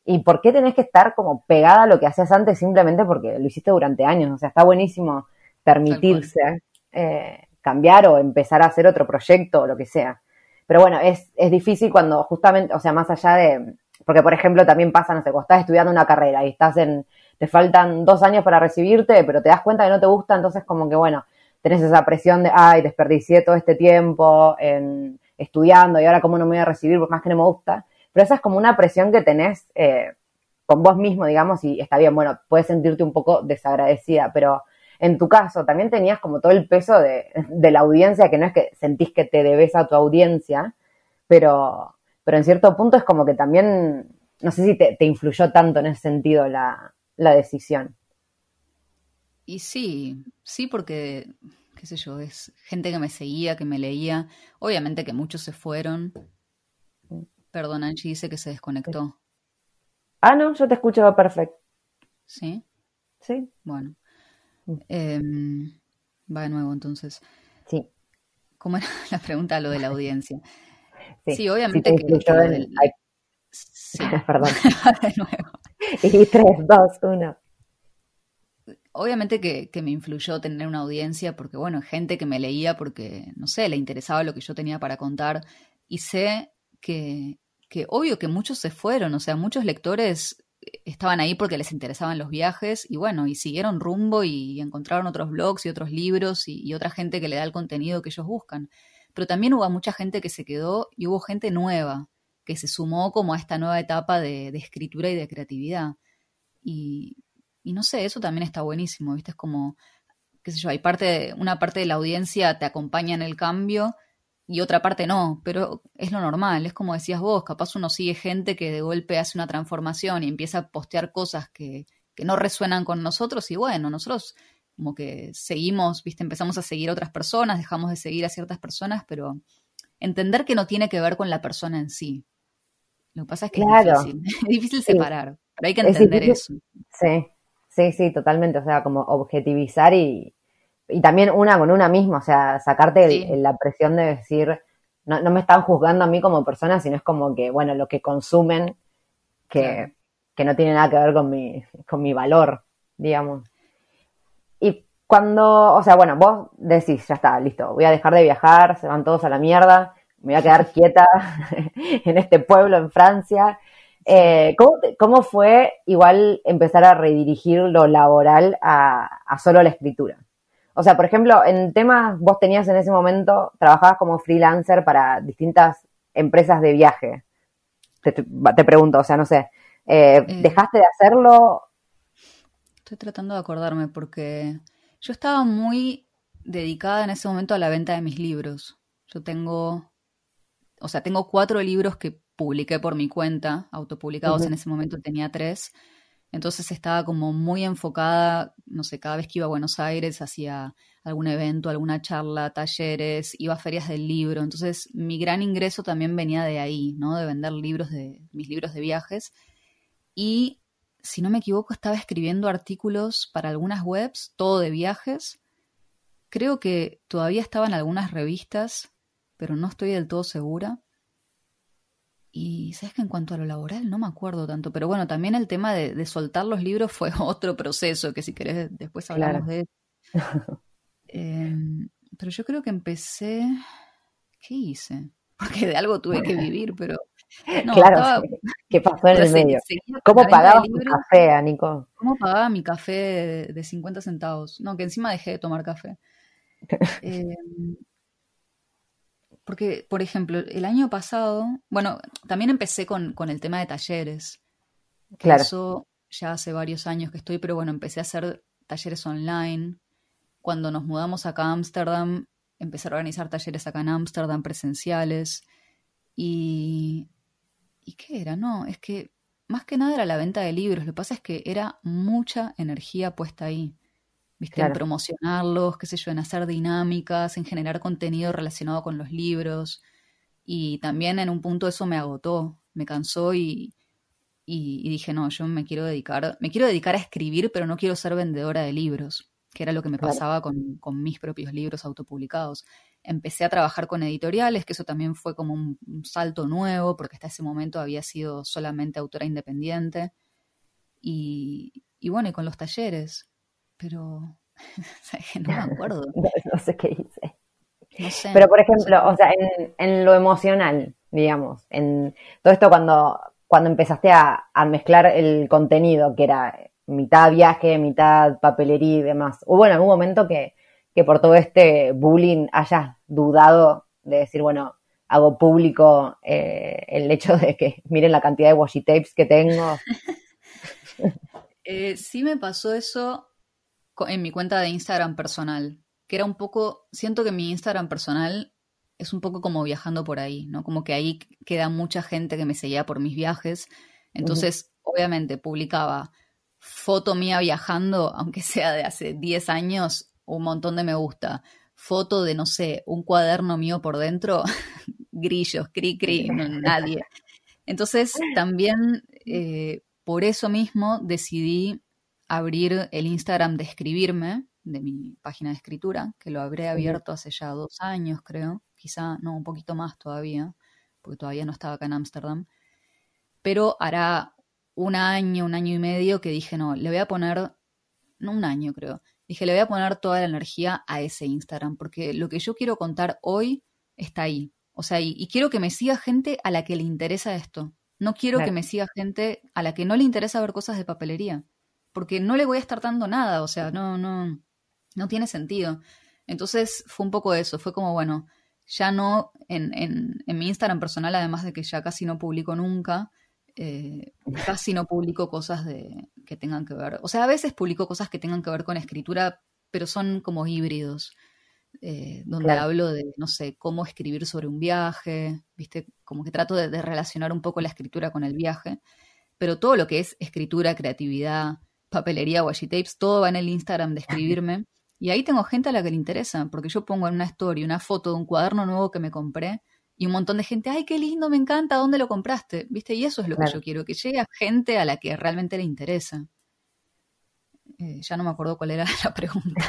¿Y por qué tenés que estar como pegada a lo que hacías antes simplemente porque lo hiciste durante años? O sea, está buenísimo permitirse eh, cambiar o empezar a hacer otro proyecto o lo que sea. Pero bueno, es, es difícil cuando justamente, o sea, más allá de, porque por ejemplo también pasa, no sé, cuando estás estudiando una carrera y estás en, te faltan dos años para recibirte, pero te das cuenta que no te gusta, entonces como que bueno, tenés esa presión de, ay, desperdicié todo este tiempo en, estudiando y ahora cómo no me voy a recibir por más que no me gusta. Pero esa es como una presión que tenés eh, con vos mismo, digamos, y está bien, bueno, puedes sentirte un poco desagradecida, pero en tu caso también tenías como todo el peso de, la audiencia, que no es que sentís que te debes a tu audiencia, pero, pero en cierto punto es como que también, no sé si te, te influyó tanto en ese sentido la, la decisión. Y sí, sí, porque, qué sé yo, es gente que me seguía, que me leía. Obviamente que muchos se fueron. Perdón, Angie dice que se desconectó. Ah, no, yo te escucho perfecto. ¿Sí? Sí. Bueno. Em, va de nuevo entonces. Sí. ¿Cómo era la pregunta lo de la audiencia? Sí, Sí, obviamente te que, ay, Sí. Perdón. de nuevo. Y tres, dos, uno. Obviamente que, que me influyó tener una audiencia porque, bueno, gente que me leía porque, no sé, le interesaba lo que yo tenía para contar. Y sé que, obvio que muchos se fueron, o sea, muchos lectores estaban ahí porque les interesaban los viajes y bueno, y siguieron rumbo y encontraron otros blogs y otros libros y, otra gente que le da el contenido que ellos buscan. Pero también hubo mucha gente que se quedó y hubo gente nueva que se sumó como a esta nueva etapa de, de escritura y de creatividad. Y, no sé, eso también está buenísimo, ¿viste? Es como, qué sé yo, hay parte, una parte de la audiencia te acompaña en el cambio y otra parte no, pero es lo normal, es como decías vos, capaz uno sigue gente que de golpe hace una transformación y empieza a postear cosas que, que no resuenan con nosotros y bueno, nosotros como que seguimos, ¿viste? Empezamos a seguir a otras personas, dejamos de seguir a ciertas personas, pero entender que no tiene que ver con la persona en sí. Lo que pasa es que Claro. es difícil, es difícil Sí. separar, pero hay que Es entender eso. Sí, sí, sí, totalmente. O sea, como objetivizar y, y también una con una misma, o sea, sacarte el- Sí. el- la presión de decir, no, no me están juzgando a mí como persona, sino es como que, bueno, lo que consumen, que, que no tiene nada que ver con mi, con mi valor, digamos. Y cuando, o sea, bueno, vos decís, ya está, listo, voy a dejar de viajar, se van todos a la mierda, me voy a quedar quieta en este pueblo en Francia. Eh, ¿cómo, cómo fue igual empezar a redirigir lo laboral a, a solo la escritura? O sea, por ejemplo, en temas, vos tenías en ese momento, trabajabas como freelancer para distintas empresas de viaje. Te, pregunto, o sea, no sé, eh, Eh. ¿dejaste de hacerlo? Estoy tratando de acordarme porque yo estaba muy dedicada en ese momento a la venta de mis libros. Yo tengo, o sea, tengo cuatro libros que publiqué por mi cuenta, autopublicados en ese momento tenía tres. Entonces estaba como muy enfocada, no sé, cada vez que iba a Buenos Aires hacía algún evento, alguna charla, talleres, iba a ferias del libro. Entonces mi gran ingreso también venía de ahí, ¿no? De vender libros de mis libros de viajes. Y si no me equivoco, estaba escribiendo artículos para algunas webs, todo de viajes. Creo que todavía estaban algunas revistas, pero no estoy del todo segura. Y sabes que en cuanto a lo laboral no me acuerdo tanto, pero bueno, también el tema de, de soltar los libros fue otro proceso, que si querés después hablamos Claro. de eso. Em, pero yo creo que empecé... ¿Qué hice? Porque de algo tuve que vivir, pero... No, claro, estaba-. ¿qué pasó en pero el medio? ¿Cómo pagabas tu café, Nico? ¿Cómo pagaba mi café de, de 50 centavos? No, que encima dejé de tomar café. Eh, porque, por ejemplo, el año pasado, bueno, también empecé con, con el tema de talleres. Claro. Eso ya hace varios años que estoy, pero bueno, empecé a hacer talleres online. Cuando nos mudamos acá a Ámsterdam, empecé a organizar talleres acá en Ámsterdam presenciales. Y, ¿Y qué era? No, es que más que nada era la venta de libros. Lo que pasa es que era mucha energía puesta ahí. ¿Viste? En promocionarlos, qué sé yo, en hacer dinámicas, en generar contenido relacionado con los libros. Y también en un punto eso me agotó, me cansó y, y, y dije, no, yo me quiero dedicar, me quiero dedicar a escribir, pero no quiero ser vendedora de libros, que era lo que me Claro. pasaba con, con mis propios libros autopublicados. Empecé a trabajar con editoriales, que eso también fue como un, un salto nuevo, porque hasta ese momento había sido solamente autora independiente. Y, y bueno, y con los talleres. Pero no me acuerdo. No, no sé qué hice. No sé. Pero, por no sé. ejemplo, o sea, en, en lo emocional, digamos, en todo esto cuando, cuando empezaste a, a mezclar el contenido, que era mitad viaje, mitad papelería y demás, ¿hubo en algún momento que, que por todo este bullying hayas dudado de decir, bueno, hago público eh, el hecho de que miren la cantidad de washi tapes que tengo. Eh, sí me pasó eso en mi cuenta de Instagram personal, que era un poco, siento que mi Instagram personal es un poco como viajando por ahí, ¿no? Como que ahí queda mucha gente que me seguía por mis viajes. Entonces, obviamente, publicaba foto mía viajando, aunque sea de hace 10 años, un montón de me gusta. Foto de, no sé, un cuaderno mío por dentro, grillos, cri, cri, nadie. Entonces, también eh, por eso mismo decidí abrir el Instagram de escribirme, de mi página de escritura, que lo habré abierto hace ya dos años, creo, quizá no, un poquito más todavía, porque todavía no estaba acá en Ámsterdam. Pero hará un año, un año y medio que dije, no, le voy a poner, no un año creo, dije, le voy a poner toda la energía a ese Instagram, porque lo que yo quiero contar hoy está ahí. O sea, y, quiero que me siga gente a la que le interesa esto. No quiero que me siga gente a la que no le interesa ver cosas de papelería, porque no le voy a estar dando nada, o sea, no, no, no tiene sentido. Entonces fue un poco eso, fue como, bueno, ya no en, en, en mi Instagram personal, además de que ya casi no publico nunca, eh, casi no publico cosas de, que tengan que ver. O sea, a veces publico cosas que tengan que ver con escritura, pero son como híbridos. Eh, donde hablo de, no sé, cómo escribir sobre un viaje, ¿viste? Como que trato de, relacionar un poco la escritura con el viaje, pero todo lo que es escritura, creatividad, papelería, washi tapes, todo va en el Instagram de escribirme. Y ahí tengo gente a la que le interesa, porque yo pongo en una story una foto de un cuaderno nuevo que me compré y un montón de gente, ay, qué lindo, me encanta, ¿dónde lo compraste? ¿Viste? Y eso es lo que yo quiero, que llegue a gente a la que realmente le interesa. Eh, ya no me acuerdo cuál era la pregunta.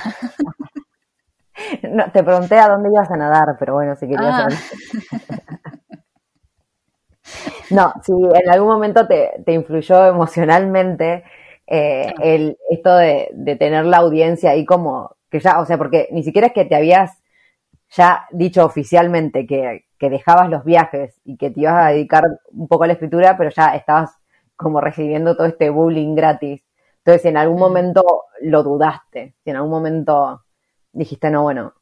No, te pregunté a dónde ibas a nadar, pero bueno, si querías ah. No, si en algún momento te, influyó emocionalmente eh, el, esto de, de, tener la audiencia ahí como que ya, o sea, porque ni siquiera es que te habías ya dicho oficialmente que, que dejabas los viajes y que te ibas a dedicar un poco a la escritura, pero ya estabas como recibiendo todo este bullying gratis. Entonces, si en algún momento lo dudaste, si en algún momento dijiste, no, bueno,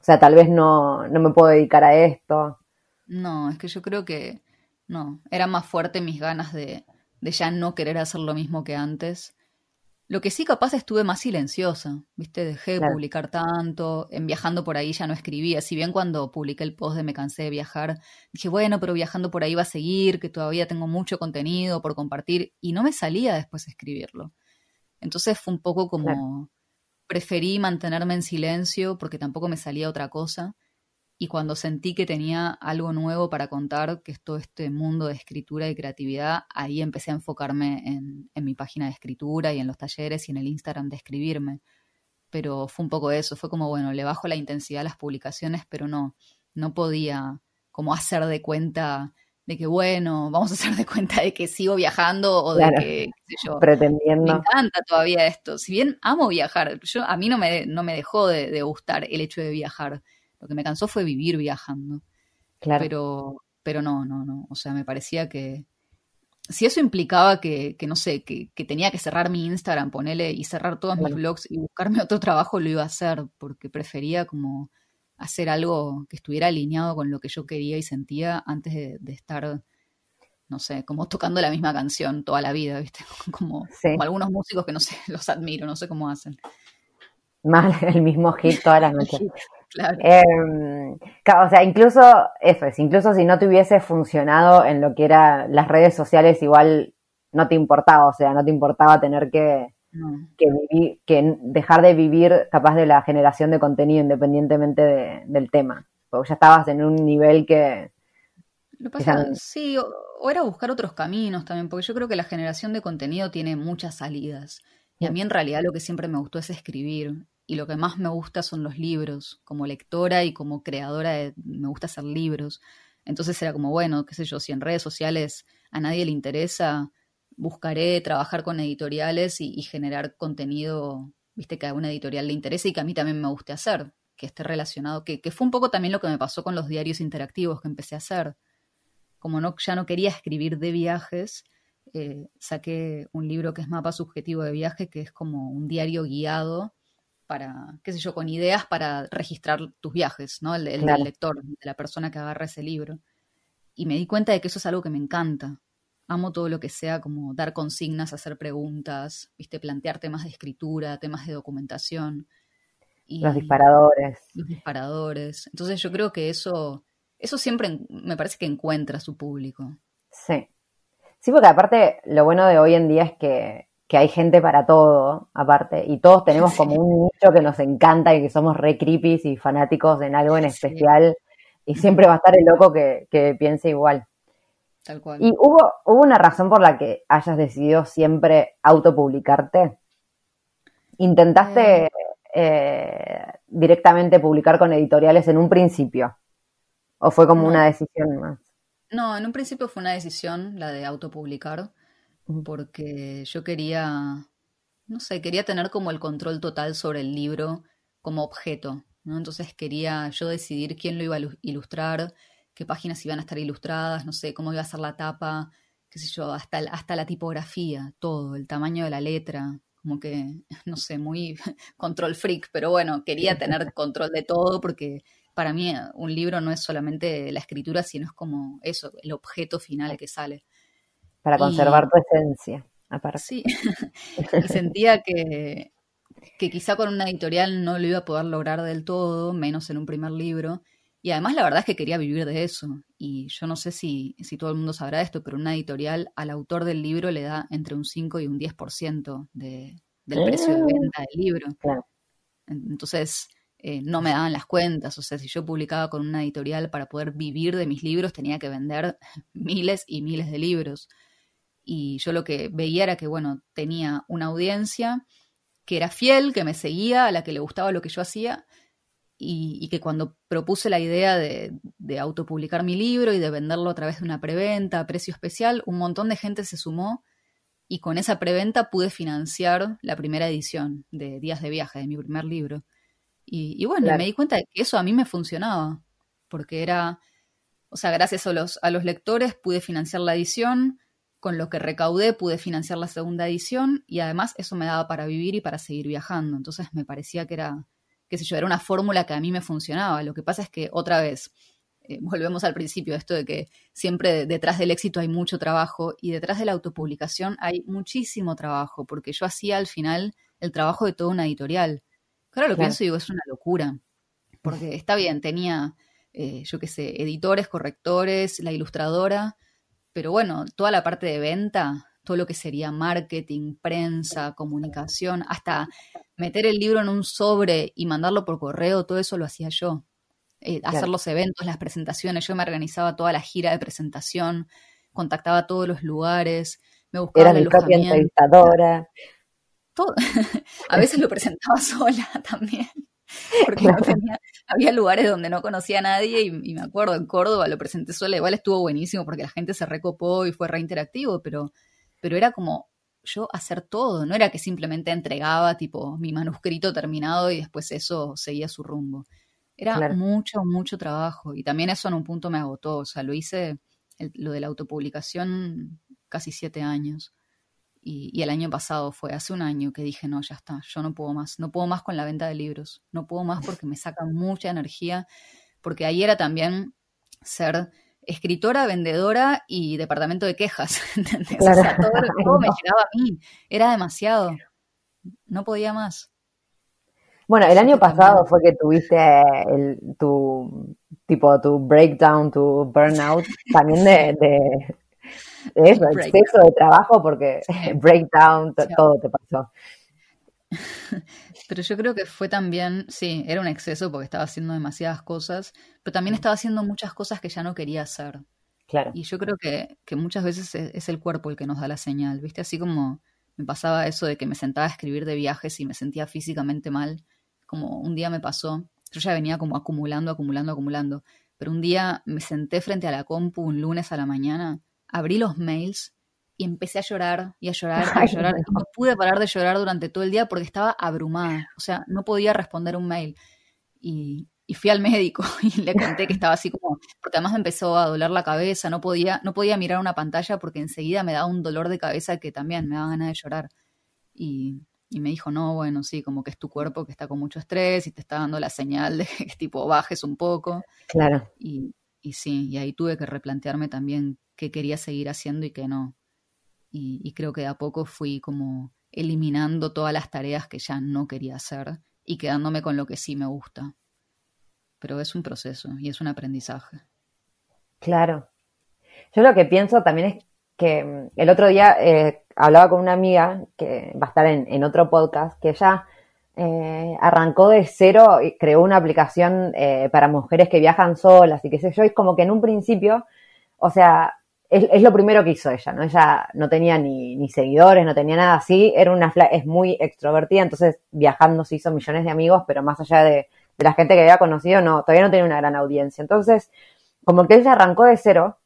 o sea, tal vez no, no me puedo dedicar a esto. No, es que yo creo que no, era más fuerte mis ganas de, de ya no querer hacer lo mismo que antes. Lo que sí capaz estuve más silenciosa, ¿viste? Dejé de publicar tanto, en viajando por ahí ya no escribía, si bien cuando publiqué el post de Me cansé de viajar, dije, bueno, pero viajando por ahí va a seguir, que todavía tengo mucho contenido por compartir, y no me salía después escribirlo. Entonces fue un poco como, preferí mantenerme en silencio porque tampoco me salía otra cosa, y cuando sentí que tenía algo nuevo para contar, que es todo este mundo de escritura y creatividad, ahí empecé a enfocarme en, mi página de escritura y en los talleres y en el Instagram de escribirme. Pero fue un poco eso, fue como, bueno, le bajo la intensidad a las publicaciones, pero no, no podía como hacer de cuenta de que, bueno, vamos a hacer de cuenta de que sigo viajando o de que, qué sé yo, pretendiendo. Me encanta todavía esto. Si bien amo viajar, yo, a mí no me, no me dejó de, de gustar el hecho de viajar lo que me cansó fue vivir viajando. Claro. Pero, pero no, no, no. O sea, me parecía que. Si eso implicaba que, que no sé, que, que, tenía que cerrar mi Instagram, ponerle y cerrar todos mis blogs y buscarme otro trabajo, lo iba a hacer, porque prefería como hacer algo que estuviera alineado con lo que yo quería y sentía antes de, estar, no sé, como tocando la misma canción toda la vida, ¿viste? Como, como algunos músicos que no sé, los admiro, no sé cómo hacen. Mal, el mismo hit toda la noche. Claro. Em, o sea, incluso, eso es, incluso si no te hubiese funcionado en lo que eran las redes sociales, igual no te importaba, o sea, no te importaba tener que, que, vivir, que dejar de vivir capaz de la generación de contenido independientemente del tema. Porque ya estabas en un nivel que... Lo pasa, sí, o, era buscar otros caminos también, porque yo creo que la generación de contenido tiene muchas salidas. Y a mí en realidad lo que siempre me gustó es escribir y lo que más me gusta son los libros. Como lectora y como creadora me gusta hacer libros. Entonces era como, bueno, qué sé yo, si en redes sociales a nadie le interesa, buscaré trabajar con editoriales y, generar contenido, viste, que a una editorial le interese y que a mí también me guste hacer, que esté relacionado, que, fue un poco también lo que me pasó con los diarios interactivos que empecé a hacer. Como no, ya no quería escribir de viajes, eh, saqué un libro que es Mapa Subjetivo de Viaje, que es como un diario guiado para, qué sé yo, con ideas para registrar tus viajes, ¿no? El, el del lector, de la persona que agarra ese libro. Y me di cuenta de que eso es algo que me encanta. Amo todo lo que sea como dar consignas, hacer preguntas, viste, plantear temas de escritura, temas de documentación. Y los disparadores. Los disparadores. Entonces yo creo que eso, eso siempre me parece que encuentra a su público. Sí. Sí, porque aparte lo bueno de hoy en día es que, que hay gente para todo, aparte, y todos tenemos como un nicho que nos encanta y que somos re creepy y fanáticos en algo en especial, y siempre va a estar el loco que, que piense igual. Tal cual. ¿Y hubo, hubo una razón por la que hayas decidido siempre autopublicarte? ¿Intentaste eh. Eh, directamente publicar con editoriales en un principio? ¿O fue como una decisión más? No, en un principio fue una decisión la de autopublicar, porque yo quería, no sé, quería tener como el control total sobre el libro como objeto, ¿no? Entonces quería yo decidir quién lo iba a ilustrar, qué páginas iban a estar ilustradas, no sé, cómo iba a ser la tapa, qué sé yo, hasta, hasta la tipografía, todo, el tamaño de la letra, como que, no sé, muy control freak, pero bueno, quería tener control de todo porque para mí eh, un libro no es solamente la escritura, sino es como eso, el objeto final que sale. Para conservar tu esencia, aparte. Sí, y sentía que, que quizá con una editorial no lo iba a poder lograr del todo, menos en un primer libro. Y además la verdad es que quería vivir de eso. Y yo no sé si, si todo el mundo sabrá esto, pero una editorial al autor del libro le da entre un 5 y un 10% de, del precio de venta del libro. Entonces, eh, no me daban las cuentas. O sea, si yo publicaba con una editorial para poder vivir de mis libros, tenía que vender miles y miles de libros. Y yo lo que veía era que, bueno, tenía una audiencia que era fiel, que me seguía, a la que le gustaba lo que yo hacía, y, que cuando propuse la idea de, de, autopublicar mi libro y de venderlo a través de una preventa a precio especial, un montón de gente se sumó y con esa preventa pude financiar la primera edición de Días de Viaje, de mi primer libro. Y, bueno, me di cuenta de que eso a mí me funcionaba, porque era, o sea, gracias a los, a los lectores pude financiar la edición, con lo que recaudé pude financiar la segunda edición y además eso me daba para vivir y para seguir viajando. Entonces me parecía que era, qué sé yo, era una fórmula que a mí me funcionaba. Lo que pasa es que otra vez, eh, volvemos al principio, esto de que siempre detrás del éxito hay mucho trabajo y detrás de la autopublicación hay muchísimo trabajo, porque yo hacía al final el trabajo de toda una editorial. Claro, lo pienso y digo, es una locura. Porque está bien, tenía, eh, yo qué sé, editores, correctores, la ilustradora, pero bueno, toda la parte de venta, todo lo que sería marketing, prensa, comunicación, hasta meter el libro en un sobre y mandarlo por correo, todo eso lo hacía yo. Eh, hacer los eventos, las presentaciones, yo me organizaba toda la gira de presentación, contactaba a todos los lugares, me buscaba Era mi propia entrevistadora. a veces lo presentaba sola también, porque había lugares donde no conocía a nadie y, me acuerdo, en Córdoba lo presenté sola, igual estuvo buenísimo porque la gente se recopó y fue reinteractivo, pero, pero era como yo hacer todo, no era que simplemente entregaba tipo mi manuscrito terminado y después eso seguía su rumbo. Era mucho, mucho trabajo y también eso en un punto me agotó, o sea, lo hice, lo de la autopublicación casi siete años. Y, el año pasado fue, hace un año que dije, no, ya está, yo no puedo más, no puedo más con la venta de libros, no puedo más porque me saca mucha energía, porque ahí era también ser escritora, vendedora y departamento de quejas, ¿entendés? O sea, todo, me llegaba a mí, era demasiado, no podía más. Bueno, el año pasado fue que tuviste el, tu tipo tu breakdown, tu burnout, también de eso, exceso de trabajo porque breakdown, todo te pasó. Pero yo creo que fue también, sí, era un exceso porque estaba haciendo demasiadas cosas, pero también estaba haciendo muchas cosas que ya no quería hacer. Claro. Y yo creo que, que muchas veces es, el cuerpo el que nos da la señal, ¿viste? Así como me pasaba eso de que me sentaba a escribir de viajes y me sentía físicamente mal, como un día me pasó, yo ya venía como acumulando, acumulando, acumulando, pero un día me senté frente a la compu un lunes a la mañana abrí los mails y empecé a llorar y a llorar y a llorar. No pude parar de llorar durante todo el día porque estaba abrumada. O sea, no podía responder un mail. Y, fui al médico y le conté que estaba así como, porque además me empezó a doler la cabeza, no podía, no podía mirar una pantalla porque enseguida me daba un dolor de cabeza que también me daba ganas de llorar. Y, Y me dijo, no, bueno, sí, como que es tu cuerpo que está con mucho estrés y te está dando la señal de que tipo bajes un poco. Claro. Y, y sí, y ahí tuve que replantearme también qué quería seguir haciendo y qué no. Y, y creo que de a poco fui como eliminando todas las tareas que ya no quería hacer y quedándome con lo que sí me gusta. Pero es un proceso y es un aprendizaje. Claro. Yo lo que pienso también es que mm, el otro día eh, hablaba con una amiga que va a estar en, otro podcast, que ella eh, arrancó de cero y creó una aplicación eh, para mujeres que viajan solas y qué sé yo, y como que en un principio, o sea, es, lo primero que hizo ella, ¿no? Ella no tenía ni, ni seguidores, no tenía nada así, era una es muy extrovertida, entonces viajando se hizo millones de amigos, pero más allá de, de la gente que había conocido, no, todavía no tenía una gran audiencia. Entonces, como que ella arrancó de cero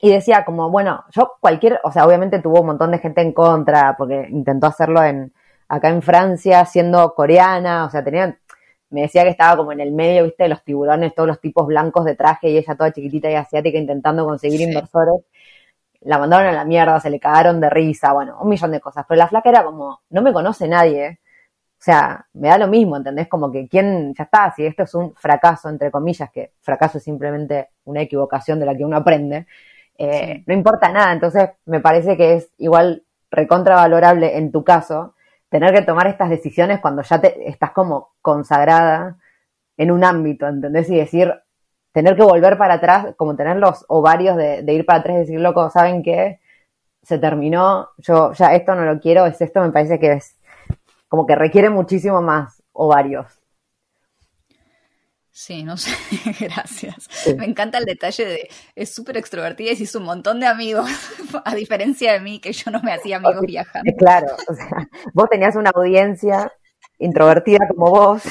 y decía como, bueno, yo cualquier, o sea, obviamente tuvo un montón de gente en contra, porque intentó hacerlo en, acá en Francia, siendo coreana, o sea, tenía, me decía que estaba como en el medio, viste, de los tiburones, todos los tipos blancos de traje y ella toda chiquitita y asiática intentando conseguir inversores. La mandaron a la mierda, se le cagaron de risa, bueno, un millón de cosas. Pero la flaca era como, no me conoce nadie. O sea, me da lo mismo, ¿entendés? Como que quién, ya está, si esto es un fracaso, entre comillas, que fracaso es simplemente una equivocación de la que uno aprende, eh, no importa nada. Entonces, me parece que es igual recontravalorable en tu caso tener que tomar estas decisiones cuando ya te estás como consagrada en un ámbito, ¿entendés? Y decir, tener que volver para atrás, como tener los ovarios de, ir para atrás y decir, loco, ¿saben qué? Se terminó, yo ya esto no lo quiero, es esto, me parece que es como que requiere muchísimo más ovarios. Sí, no sé, gracias. Me encanta el detalle de, es súper extrovertida y hizo un montón de amigos, a diferencia de mí, que yo no me hacía amigos viajando. Claro, o sea, vos tenías una audiencia introvertida como vos.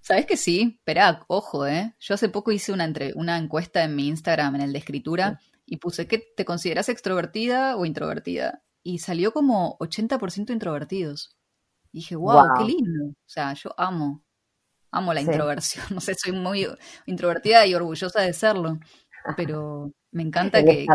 Sabes que sí, espera, ojo, ¿eh? Yo hace poco hice una, entre, una encuesta en mi Instagram, en el de escritura, y puse, ¿qué te consideras extrovertida o introvertida? Y salió como 80% introvertidos. Y dije, wow, qué lindo. O sea, yo amo Amo la introversión, no sé, soy muy introvertida y orgullosa de serlo, pero me encanta que,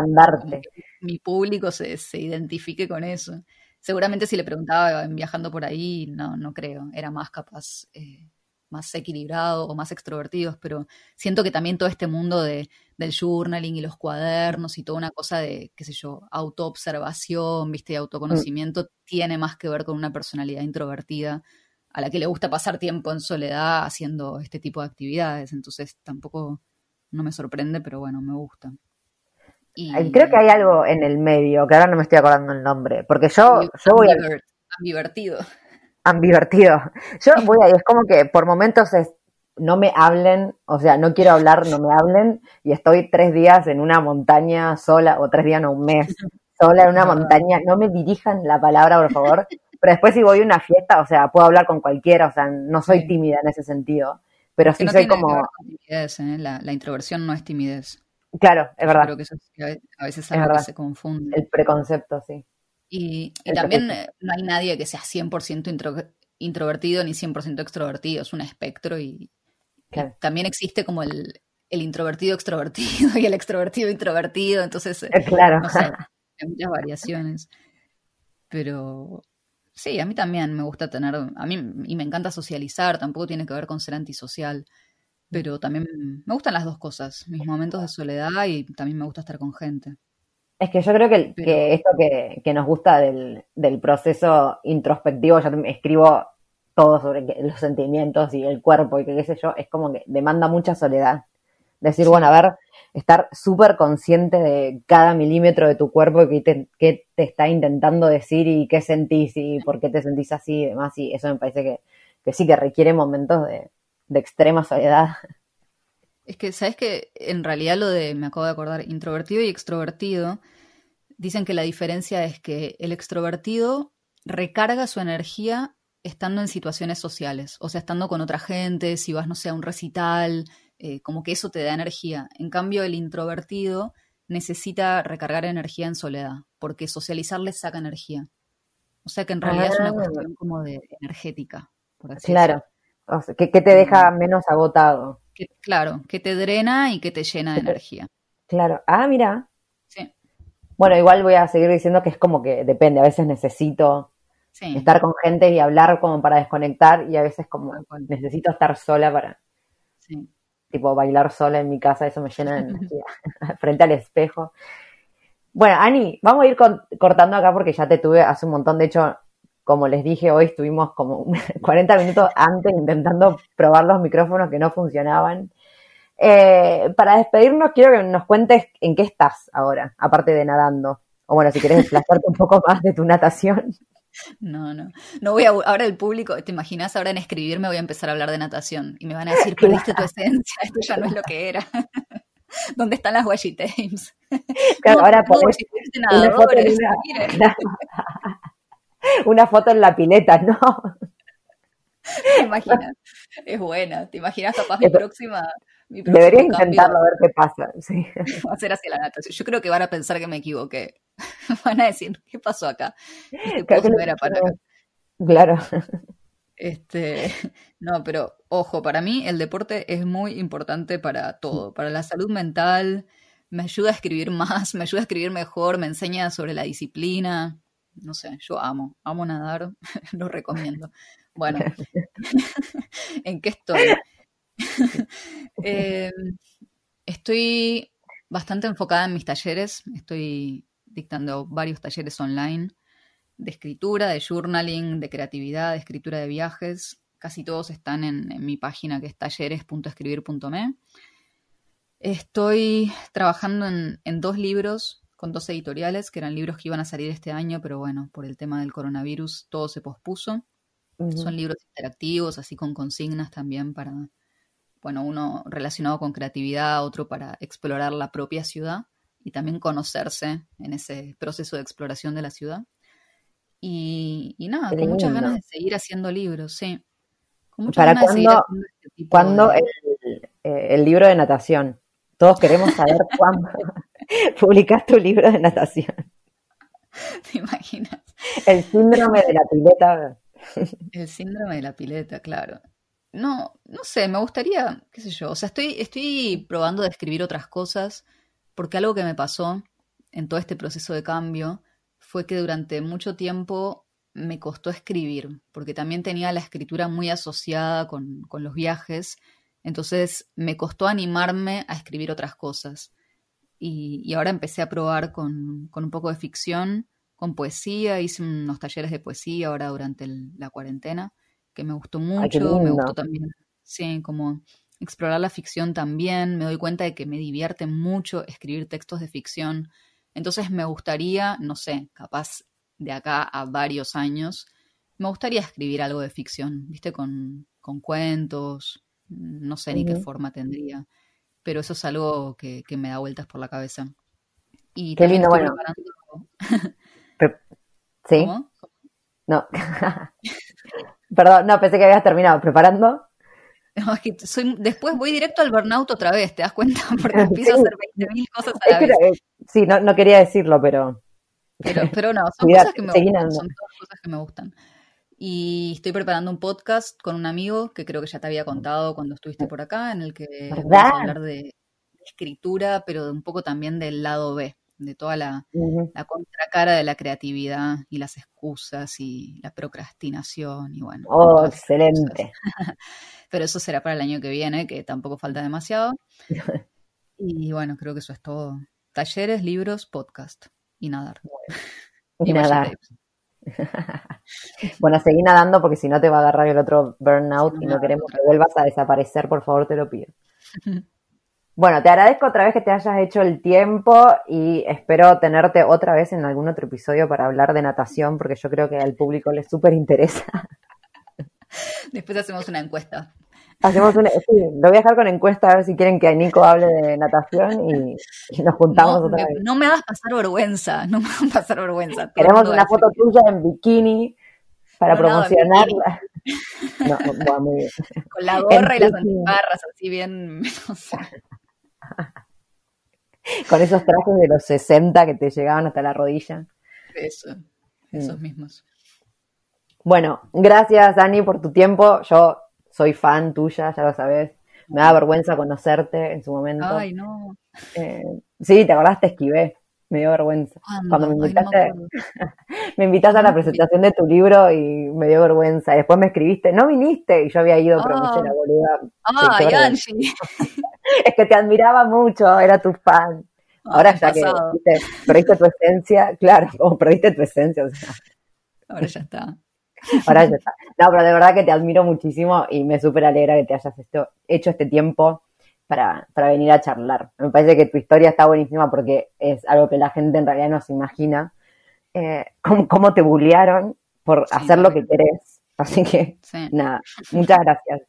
mi público se, se, identifique con eso. Seguramente si le preguntaba viajando por ahí, no, no creo, era más capaz, eh, más equilibrado o más extrovertidos, pero siento que también todo este mundo de, del journaling y los cuadernos y toda una cosa de, qué sé yo, autoobservación, viste, y mm. autoconocimiento, tiene más que ver con una personalidad introvertida a la que le gusta pasar tiempo en soledad haciendo este tipo de actividades. Entonces tampoco no me sorprende, pero bueno, me gusta. Y... Creo que hay algo en el medio, que ahora no me estoy acordando el nombre, porque yo, yo voy a... Ambivertido. Ambivertido. Yo voy ahí, es como que por momentos es, no me hablen, o sea, no quiero hablar, no me hablen, y estoy tres días en una montaña sola, o tres días, no, un mes, sola en una montaña, no me dirijan la palabra, por favor, pero después si voy a una fiesta, o sea, puedo hablar con cualquiera, o sea, no soy tímida en ese sentido. Pero sí soy como... timidez, ¿eh? la, introversión no es timidez. Claro, es verdad. Creo que eso a veces es algo que se confunde. El preconcepto, sí. Y, también eh, no hay nadie que sea 100% introvertido ni 100% extrovertido, es un espectro y, también existe como el, el, introvertido extrovertido y el extrovertido introvertido, entonces eh, claro. hay muchas variaciones. Pero Sí, a mí también me gusta tener, a mí y me encanta socializar, tampoco tiene que ver con ser antisocial, pero también me gustan las dos cosas, mis momentos de soledad y también me gusta estar con gente. Es que yo creo que, que esto que, nos gusta del, del, proceso introspectivo, yo escribo todo sobre los sentimientos y el cuerpo y qué sé yo, es como que demanda mucha soledad. Decir, bueno, a ver, estar súper consciente de cada milímetro de tu cuerpo y qué te, te, está intentando decir y qué sentís y por qué te sentís así y demás. Y eso me parece que, que sí que requiere momentos de, de extrema soledad. Es que, ¿sabes que En realidad lo de, me acabo de acordar, introvertido y extrovertido, dicen que la diferencia es que el extrovertido recarga su energía estando en situaciones sociales, o sea, estando con otra gente, si vas, no sé, a un recital, eh, como que eso te da energía. En cambio, el introvertido necesita recargar energía en soledad, porque socializar le saca energía. O sea que en realidad es una ah. cuestión como de energética. Por así claro, que, te deja menos agotado. claro, que te drena y que te llena de energía. Claro, ah, mira. Sí. Bueno, igual voy a seguir diciendo que es como que depende, a veces necesito Sí. estar con gente y hablar como para desconectar y a veces como necesito estar sola para, Sí. Tipo, bailar sola en mi casa, eso me llena de energía, frente al espejo. Bueno, Ani, vamos a ir cortando acá porque ya te tuve hace un montón, de hecho, como les dije, hoy estuvimos como 40 minutos antes intentando probar los micrófonos que no funcionaban. Eh, para despedirnos, quiero que nos cuentes en qué estás ahora, aparte de nadando. O bueno, si quieres desplazarte un poco más de tu natación. No, no. No voy a, ahora el público, ¿te imaginas? Ahora en escribirme voy a empezar a hablar de natación y me van a decir, perdiste tu esencia, esto ya no es lo que era. ¿Dónde están las washi tapes? Claro, No, ahora no, de una foto, en nadadores, una, foto en la pileta, ¿no? ¿Te imaginas? Es buena. ¿Te imaginas capaz mi próxima, mi próximo cambio intentarlo a ver qué pasa. Sí. va a ser hacia la natación? Yo creo que van a pensar que me equivoqué. Van a decir, ¿qué pasó acá? Este que no era para acá. Claro. Este, no, pero ojo, para mí el deporte es muy importante para todo, para la salud mental, me ayuda a escribir más, me ayuda a escribir mejor, me enseña sobre la disciplina, no sé, yo amo, amo nadar, lo recomiendo. Bueno, ¿en qué estoy? Eh, estoy bastante enfocada en mis talleres, estoy dictando varios talleres online de escritura, de journaling, de creatividad, de escritura de viajes. Casi todos están en, en mi página que es talleres.escribir.me. Estoy trabajando en, en dos libros con dos editoriales, que eran libros que iban a salir este año, pero bueno, por el tema del coronavirus todo se pospuso. Son libros interactivos, así con consignas también para, bueno, uno relacionado con creatividad, otro para explorar la propia ciudad y también conocerse en ese proceso de exploración de la ciudad. Y, y nada, con muchas ganas de seguir haciendo libros, sí. Con muchas ¿Para ganas de seguir cuándo, haciendo este tipo cuándo de- el, eh, el libro de natación? Todos queremos saber cuándo publicas tu libro de natación. ¿Te imaginas? El síndrome de la pileta. El síndrome de la pileta, claro. No, no sé, me gustaría, qué sé yo, o sea, estoy, estoy probando de escribir otras cosas, porque algo que me pasó en todo este proceso de cambio fue que durante mucho tiempo me costó escribir, porque también tenía la escritura muy asociada con, con los viajes, entonces me costó animarme a escribir otras cosas. Y, y ahora empecé a probar con, con un poco de ficción, con poesía, hice unos talleres de poesía ahora durante el- la cuarentena, que me gustó Ay, qué mucho, me gustó también, sí, como explorar la ficción también, me doy cuenta de que me divierte mucho escribir textos de ficción, entonces me gustaría, no sé, capaz de acá a varios años, me gustaría escribir algo de ficción, viste, con, con cuentos, no sé ni qué forma tendría, pero eso es algo que, que me da vueltas por la cabeza. Y Qué lindo, bueno. preparando- Pre- ¿Sí? ¿Cómo? No. Perdón, no, pensé que habías terminado. ¿Preparando? No, es que soy, después voy directo al burnout otra vez, ¿te das cuenta? Porque empiezo a hacer 20.000 cosas a la vez. eh, sí, no, no quería decirlo, pero Pero, pero no, son Cuidado, cosas que me gustan, son todas cosas que me gustan. Y estoy preparando un podcast con un amigo que creo que ya te había contado cuando estuviste por acá, en el que vamos a hablar de escritura, pero un poco también del lado B, de toda la, contracara de la creatividad y las excusas y la procrastinación y bueno. Oh, excelente. Pero eso será para el año que viene, que tampoco falta demasiado. Y bueno, creo que eso es todo. Talleres, libros, podcast y nadar. Y nadar. Bueno, seguí nadando porque si no te va a agarrar el otro burnout Sí, y no, queremos que vuelvas a desaparecer, por favor, te lo pido. Bueno, te agradezco otra vez que te hayas hecho el tiempo y espero tenerte otra vez en algún otro episodio para hablar de natación porque yo creo que al público le súper interesa. Después hacemos una encuesta. Hacemos una, sí, lo voy a dejar con encuesta a ver si quieren que Nico hable de natación y, y nos juntamos No otra me, vez. no me hagas pasar vergüenza, no me hagas pasar vergüenza. Queremos una foto que- tuya en bikini para No, promocionarla. No, bueno, muy bien. Con la gorra y las antiparras, así bien. no sé. Con esos trajes de los 60 que te llegaban hasta la rodilla. Eso, esos mismos. Bueno, gracias Dani por tu tiempo. Yo soy fan tuya, ya lo sabes. Me da vergüenza conocerte en su momento. Ay, no. Eh, sí, te acordás, te esquivé. Me dio vergüenza. ¿Cuándo? Cuando me Ay, no me invitaste, me invitaste a la presentación de tu libro y me dio vergüenza. Después me escribiste, no viniste, y yo había ido, pero me hice Ah. la boluda. Ay, qué vergüenza. Angie. Es que te admiraba mucho, era tu fan. Ahora ya que viste, perdiste tu esencia, claro, como perdiste tu esencia, o sea, Ahora ya está. ahora ya está. No, pero de verdad que te admiro muchísimo y me súper alegra que te hayas hecho este tiempo para, para venir a charlar. Me parece que tu historia está buenísima porque es algo que la gente en realidad no se imagina. Eh, cómo, cómo te bullearon por Sí. hacer lo que querés. Así que, Sí. nada, muchas gracias.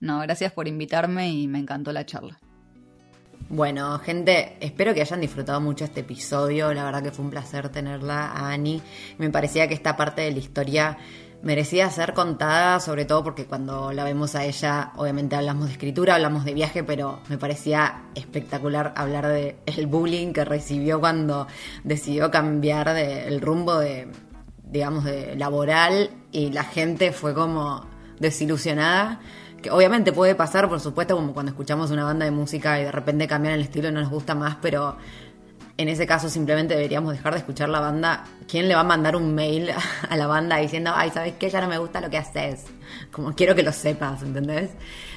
No, gracias por invitarme y me encantó la charla. Bueno, gente, espero que hayan disfrutado mucho este episodio. La verdad que fue un placer tenerla a Ani. Me parecía que esta parte de la historia merecía ser contada, sobre todo porque cuando la vemos a ella, obviamente hablamos de escritura, hablamos de viaje, pero me parecía espectacular hablar de el bullying que recibió cuando decidió cambiar de- el rumbo de, digamos, de laboral y la gente fue como desilusionada. Que obviamente puede pasar, por supuesto, como cuando escuchamos una banda de música y de repente cambian el estilo y no nos gusta más, pero en ese caso simplemente deberíamos dejar de escuchar la banda. ¿Quién le va a mandar un mail a la banda diciendo, ay, ¿sabes qué? Ya no me gusta lo que haces? Como quiero que lo sepas, ¿entendés?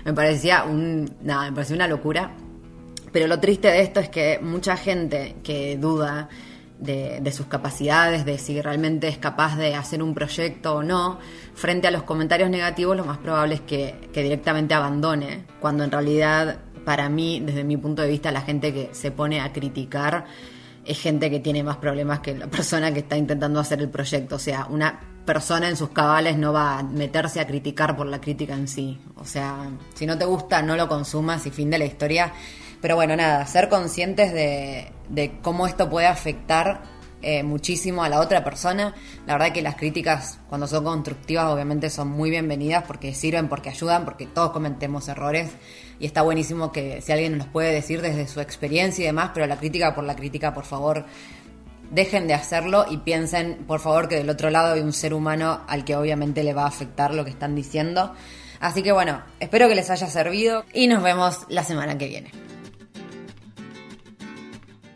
Me parecía un, nada, me parecía una locura. Pero lo triste de esto es que mucha gente que duda de, de sus capacidades, de si realmente es capaz de hacer un proyecto o no, frente a los comentarios negativos, lo más probable es que, que directamente abandone, cuando en realidad, para mí, desde mi punto de vista, la gente que se pone a criticar es gente que tiene más problemas que la persona que está intentando hacer el proyecto. O sea, una persona en sus cabales no va a meterse a criticar por la crítica en sí. O sea, si no te gusta, no lo consumas y fin de la historia. Pero bueno, nada, ser conscientes de, de cómo esto puede afectar eh, muchísimo a la otra persona. La verdad que las críticas, cuando son constructivas, obviamente son muy bienvenidas porque sirven, porque ayudan, porque todos cometemos errores. Y está buenísimo que si alguien nos puede decir desde su experiencia y demás, pero la crítica por la crítica, por favor, dejen de hacerlo y piensen, por favor, que del otro lado hay un ser humano al que obviamente le va a afectar lo que están diciendo. Así que bueno, espero que les haya servido y nos vemos la semana que viene.